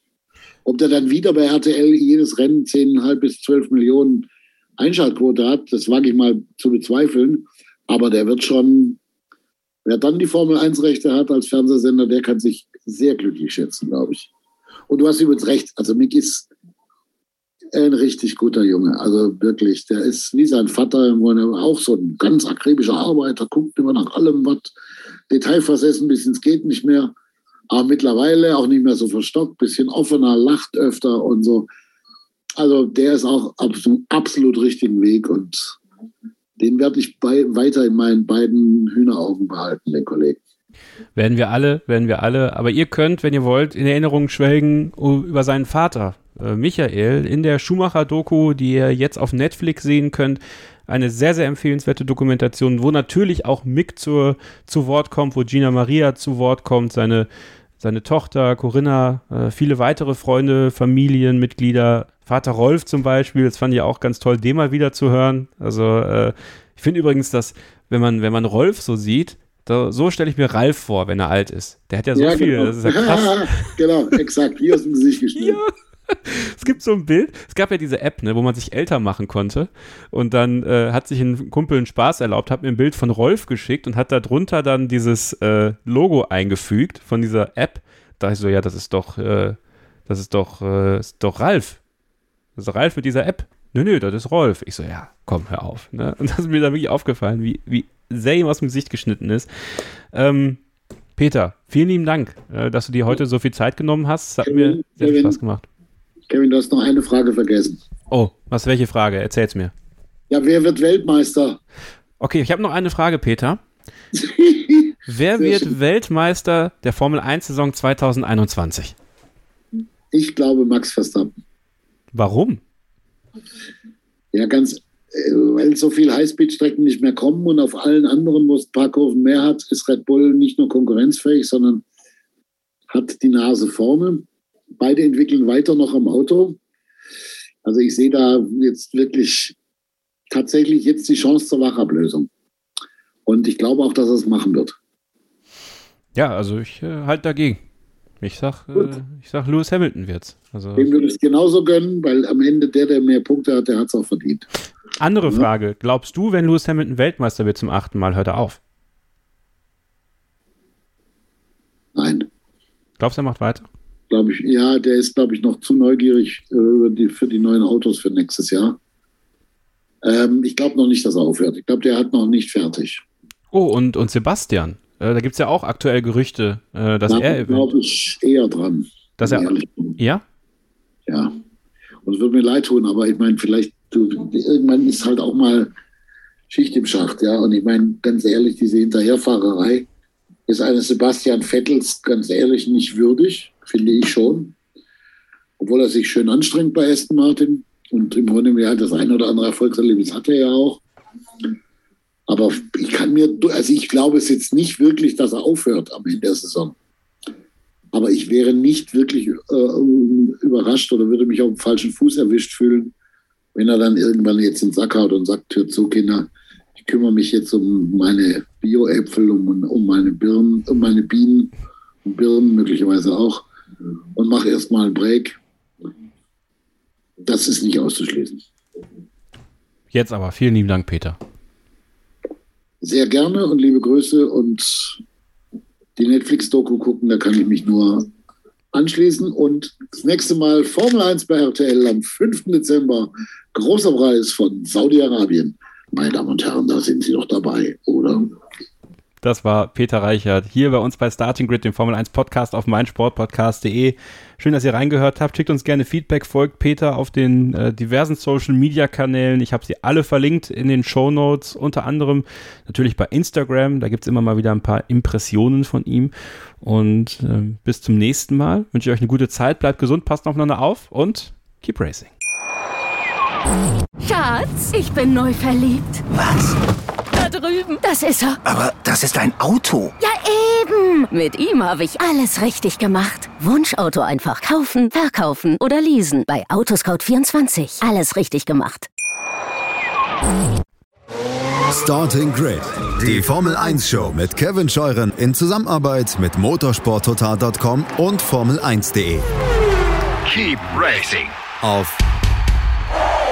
Ob der dann wieder bei RTL jedes Rennen 10,5 bis 12 Millionen Einschaltquote hat, das wage ich mal zu bezweifeln. Aber der wird schon, wer dann die Formel 1 Rechte hat als Fernsehsender, der kann sich sehr glücklich schätzen, glaube ich. Und du hast übrigens recht. Also Mick ist ein richtig guter Junge. Also wirklich, der ist wie sein Vater auch so ein ganz akribischer Arbeiter, guckt immer nach allem, was detailversessen bis ins geht nicht mehr. Aber mittlerweile auch nicht mehr so verstockt, bisschen offener, lacht öfter und so. Also der ist auch auf einem absolut richtigen Weg und den werde ich bei, weiter in meinen beiden Hühneraugen behalten, den Kollegen. Werden wir alle, werden wir alle. Aber ihr könnt, wenn ihr wollt, in Erinnerung schwelgen über seinen Vater, äh, Michael in der Schumacher-Doku, die ihr jetzt auf Netflix sehen könnt, Eine sehr, sehr empfehlenswerte Dokumentation, wo natürlich auch Mick zur, zu Wort kommt, wo Gina Maria zu Wort kommt, seine, seine Tochter Corinna, äh, viele weitere Freunde, Familienmitglieder, Vater Rolf zum Beispiel, das fand ich auch ganz toll, den mal wieder zu hören. Also äh, ich finde übrigens, dass wenn man, wenn man Rolf so sieht, da, so stelle ich mir Ralf vor, wenn er alt ist. Der hat ja so Ja, viel, genau. das ist ja krass. genau, exakt. Hier aus dem Gesicht geschnitten. Ja. Es gibt so ein Bild, es gab ja diese App, ne, wo man sich älter machen konnte und dann äh, hat sich ein Kumpel einen Spaß erlaubt, hat mir ein Bild von Rolf geschickt und hat da drunter dann dieses äh, Logo eingefügt von dieser App. Da ich so, ja, das ist doch, äh, das ist doch, äh, ist doch Ralf. Das ist Ralf mit dieser App. Nö, nö, das ist Rolf. Ich so, ja, komm, hör auf. Ne? Und das ist mir dann wirklich aufgefallen, wie, wie sehr ihm aus dem Gesicht geschnitten ist. Ähm, Peter, vielen lieben Dank, äh, dass du dir heute so viel Zeit genommen hast. Es hat mir sehr viel Spaß gemacht. Kevin, du hast noch eine Frage vergessen. Oh, was, welche Frage? Erzähl's mir. Ja, wer wird Weltmeister? Okay, ich habe noch eine Frage, Peter. Wer Sehr wird schön. Weltmeister der Formel 1 Saison 2021? Ich glaube Max Verstappen. Warum? Ja, ganz, äh, weil so viele Highspeed-Strecken nicht mehr kommen und auf allen anderen, wo es ein paar Kurven mehr hat, ist Red Bull nicht nur konkurrenzfähig, sondern hat die Nase vorne. Beide entwickeln weiter noch am Auto. Also ich sehe da jetzt wirklich tatsächlich jetzt die Chance zur Wachablösung. Und ich glaube auch, dass er es machen wird. Ja, also ich äh, halt dagegen. Ich sag, äh, ich sag, Lewis Hamilton wird's. Also Dem würde ich es genauso gönnen, weil am Ende der, der mehr Punkte hat, der hat es auch verdient. andere Ja. Frage: Glaubst du, wenn Lewis Hamilton Weltmeister wird zum achten Mal, hört er auf? Nein. Glaubst du, er macht weiter? Glaube ich, ja, der ist, glaube ich, noch zu neugierig äh, die, für die neuen Autos für nächstes Jahr. Ähm, ich glaube noch nicht, dass er aufhört. Ich glaube, der hat noch nicht fertig. Oh, und, und Sebastian. Äh, da gibt's ja auch aktuell Gerüchte, äh, dass da er. glaube ich eher dran. Dass er ich ehrlich bin. ja? Ja. Und es wird mir leid tun, aber ich meine, vielleicht, du, irgendwann ist halt auch mal Schicht im Schacht, ja. Und ich meine, ganz ehrlich, diese Hinterherfahrerei ist eines Sebastian Vettels ganz ehrlich nicht würdig, finde ich schon. Obwohl er sich schön anstrengt bei Aston Martin. Und im Grunde ja, das ein oder andere Erfolgserlebnis hat er ja auch. Aber ich kann mir, also ich glaube es jetzt nicht wirklich, dass er aufhört am Ende der Saison. Aber ich wäre nicht wirklich äh, überrascht oder würde mich auf dem falschen Fuß erwischt fühlen, wenn er dann irgendwann jetzt den Sack haut und sagt, hört zu, Kinder, ich kümmere mich jetzt um meine Bio-Äpfel, um, um meine Birnen, um meine Bienen und Birnen möglicherweise auch und mache erstmal einen Break. Das ist nicht auszuschließen. Jetzt aber. Vielen lieben Dank, Peter. Sehr gerne und liebe Grüße und die Netflix-Doku gucken, da kann ich mich nur anschließen. Und das nächste Mal Formel 1 bei RTL am 5. Dezember. Großer Preis von Saudi-Arabien. Meine Damen und Herren, da sind Sie doch dabei, oder? Das war Peter Reichert hier bei uns bei Starting Grid, dem Formel 1 Podcast auf meinsportpodcast.de. Schön, dass ihr reingehört habt. Schickt uns gerne Feedback, folgt Peter auf den äh, diversen Social Media Kanälen. Ich habe sie alle verlinkt in den Show Notes, unter anderem natürlich bei Instagram. Da gibt's immer mal wieder ein paar Impressionen von ihm. Und äh, bis zum nächsten Mal. Wünsche ich euch eine gute Zeit. Bleibt gesund, passt aufeinander auf und keep racing. Schatz, ich bin neu verliebt. Was? Da drüben. Das ist er. Aber das ist ein Auto. Ja, eben. Mit ihm habe ich alles richtig gemacht. Wunschauto einfach kaufen, verkaufen oder leasen. Bei Autoscout24. Alles richtig gemacht. Starting Grid, die Formel 1 Show mit Kevin Scheuren in Zusammenarbeit mit motorsporttotal.com und Formel1.de. Keep racing. Auf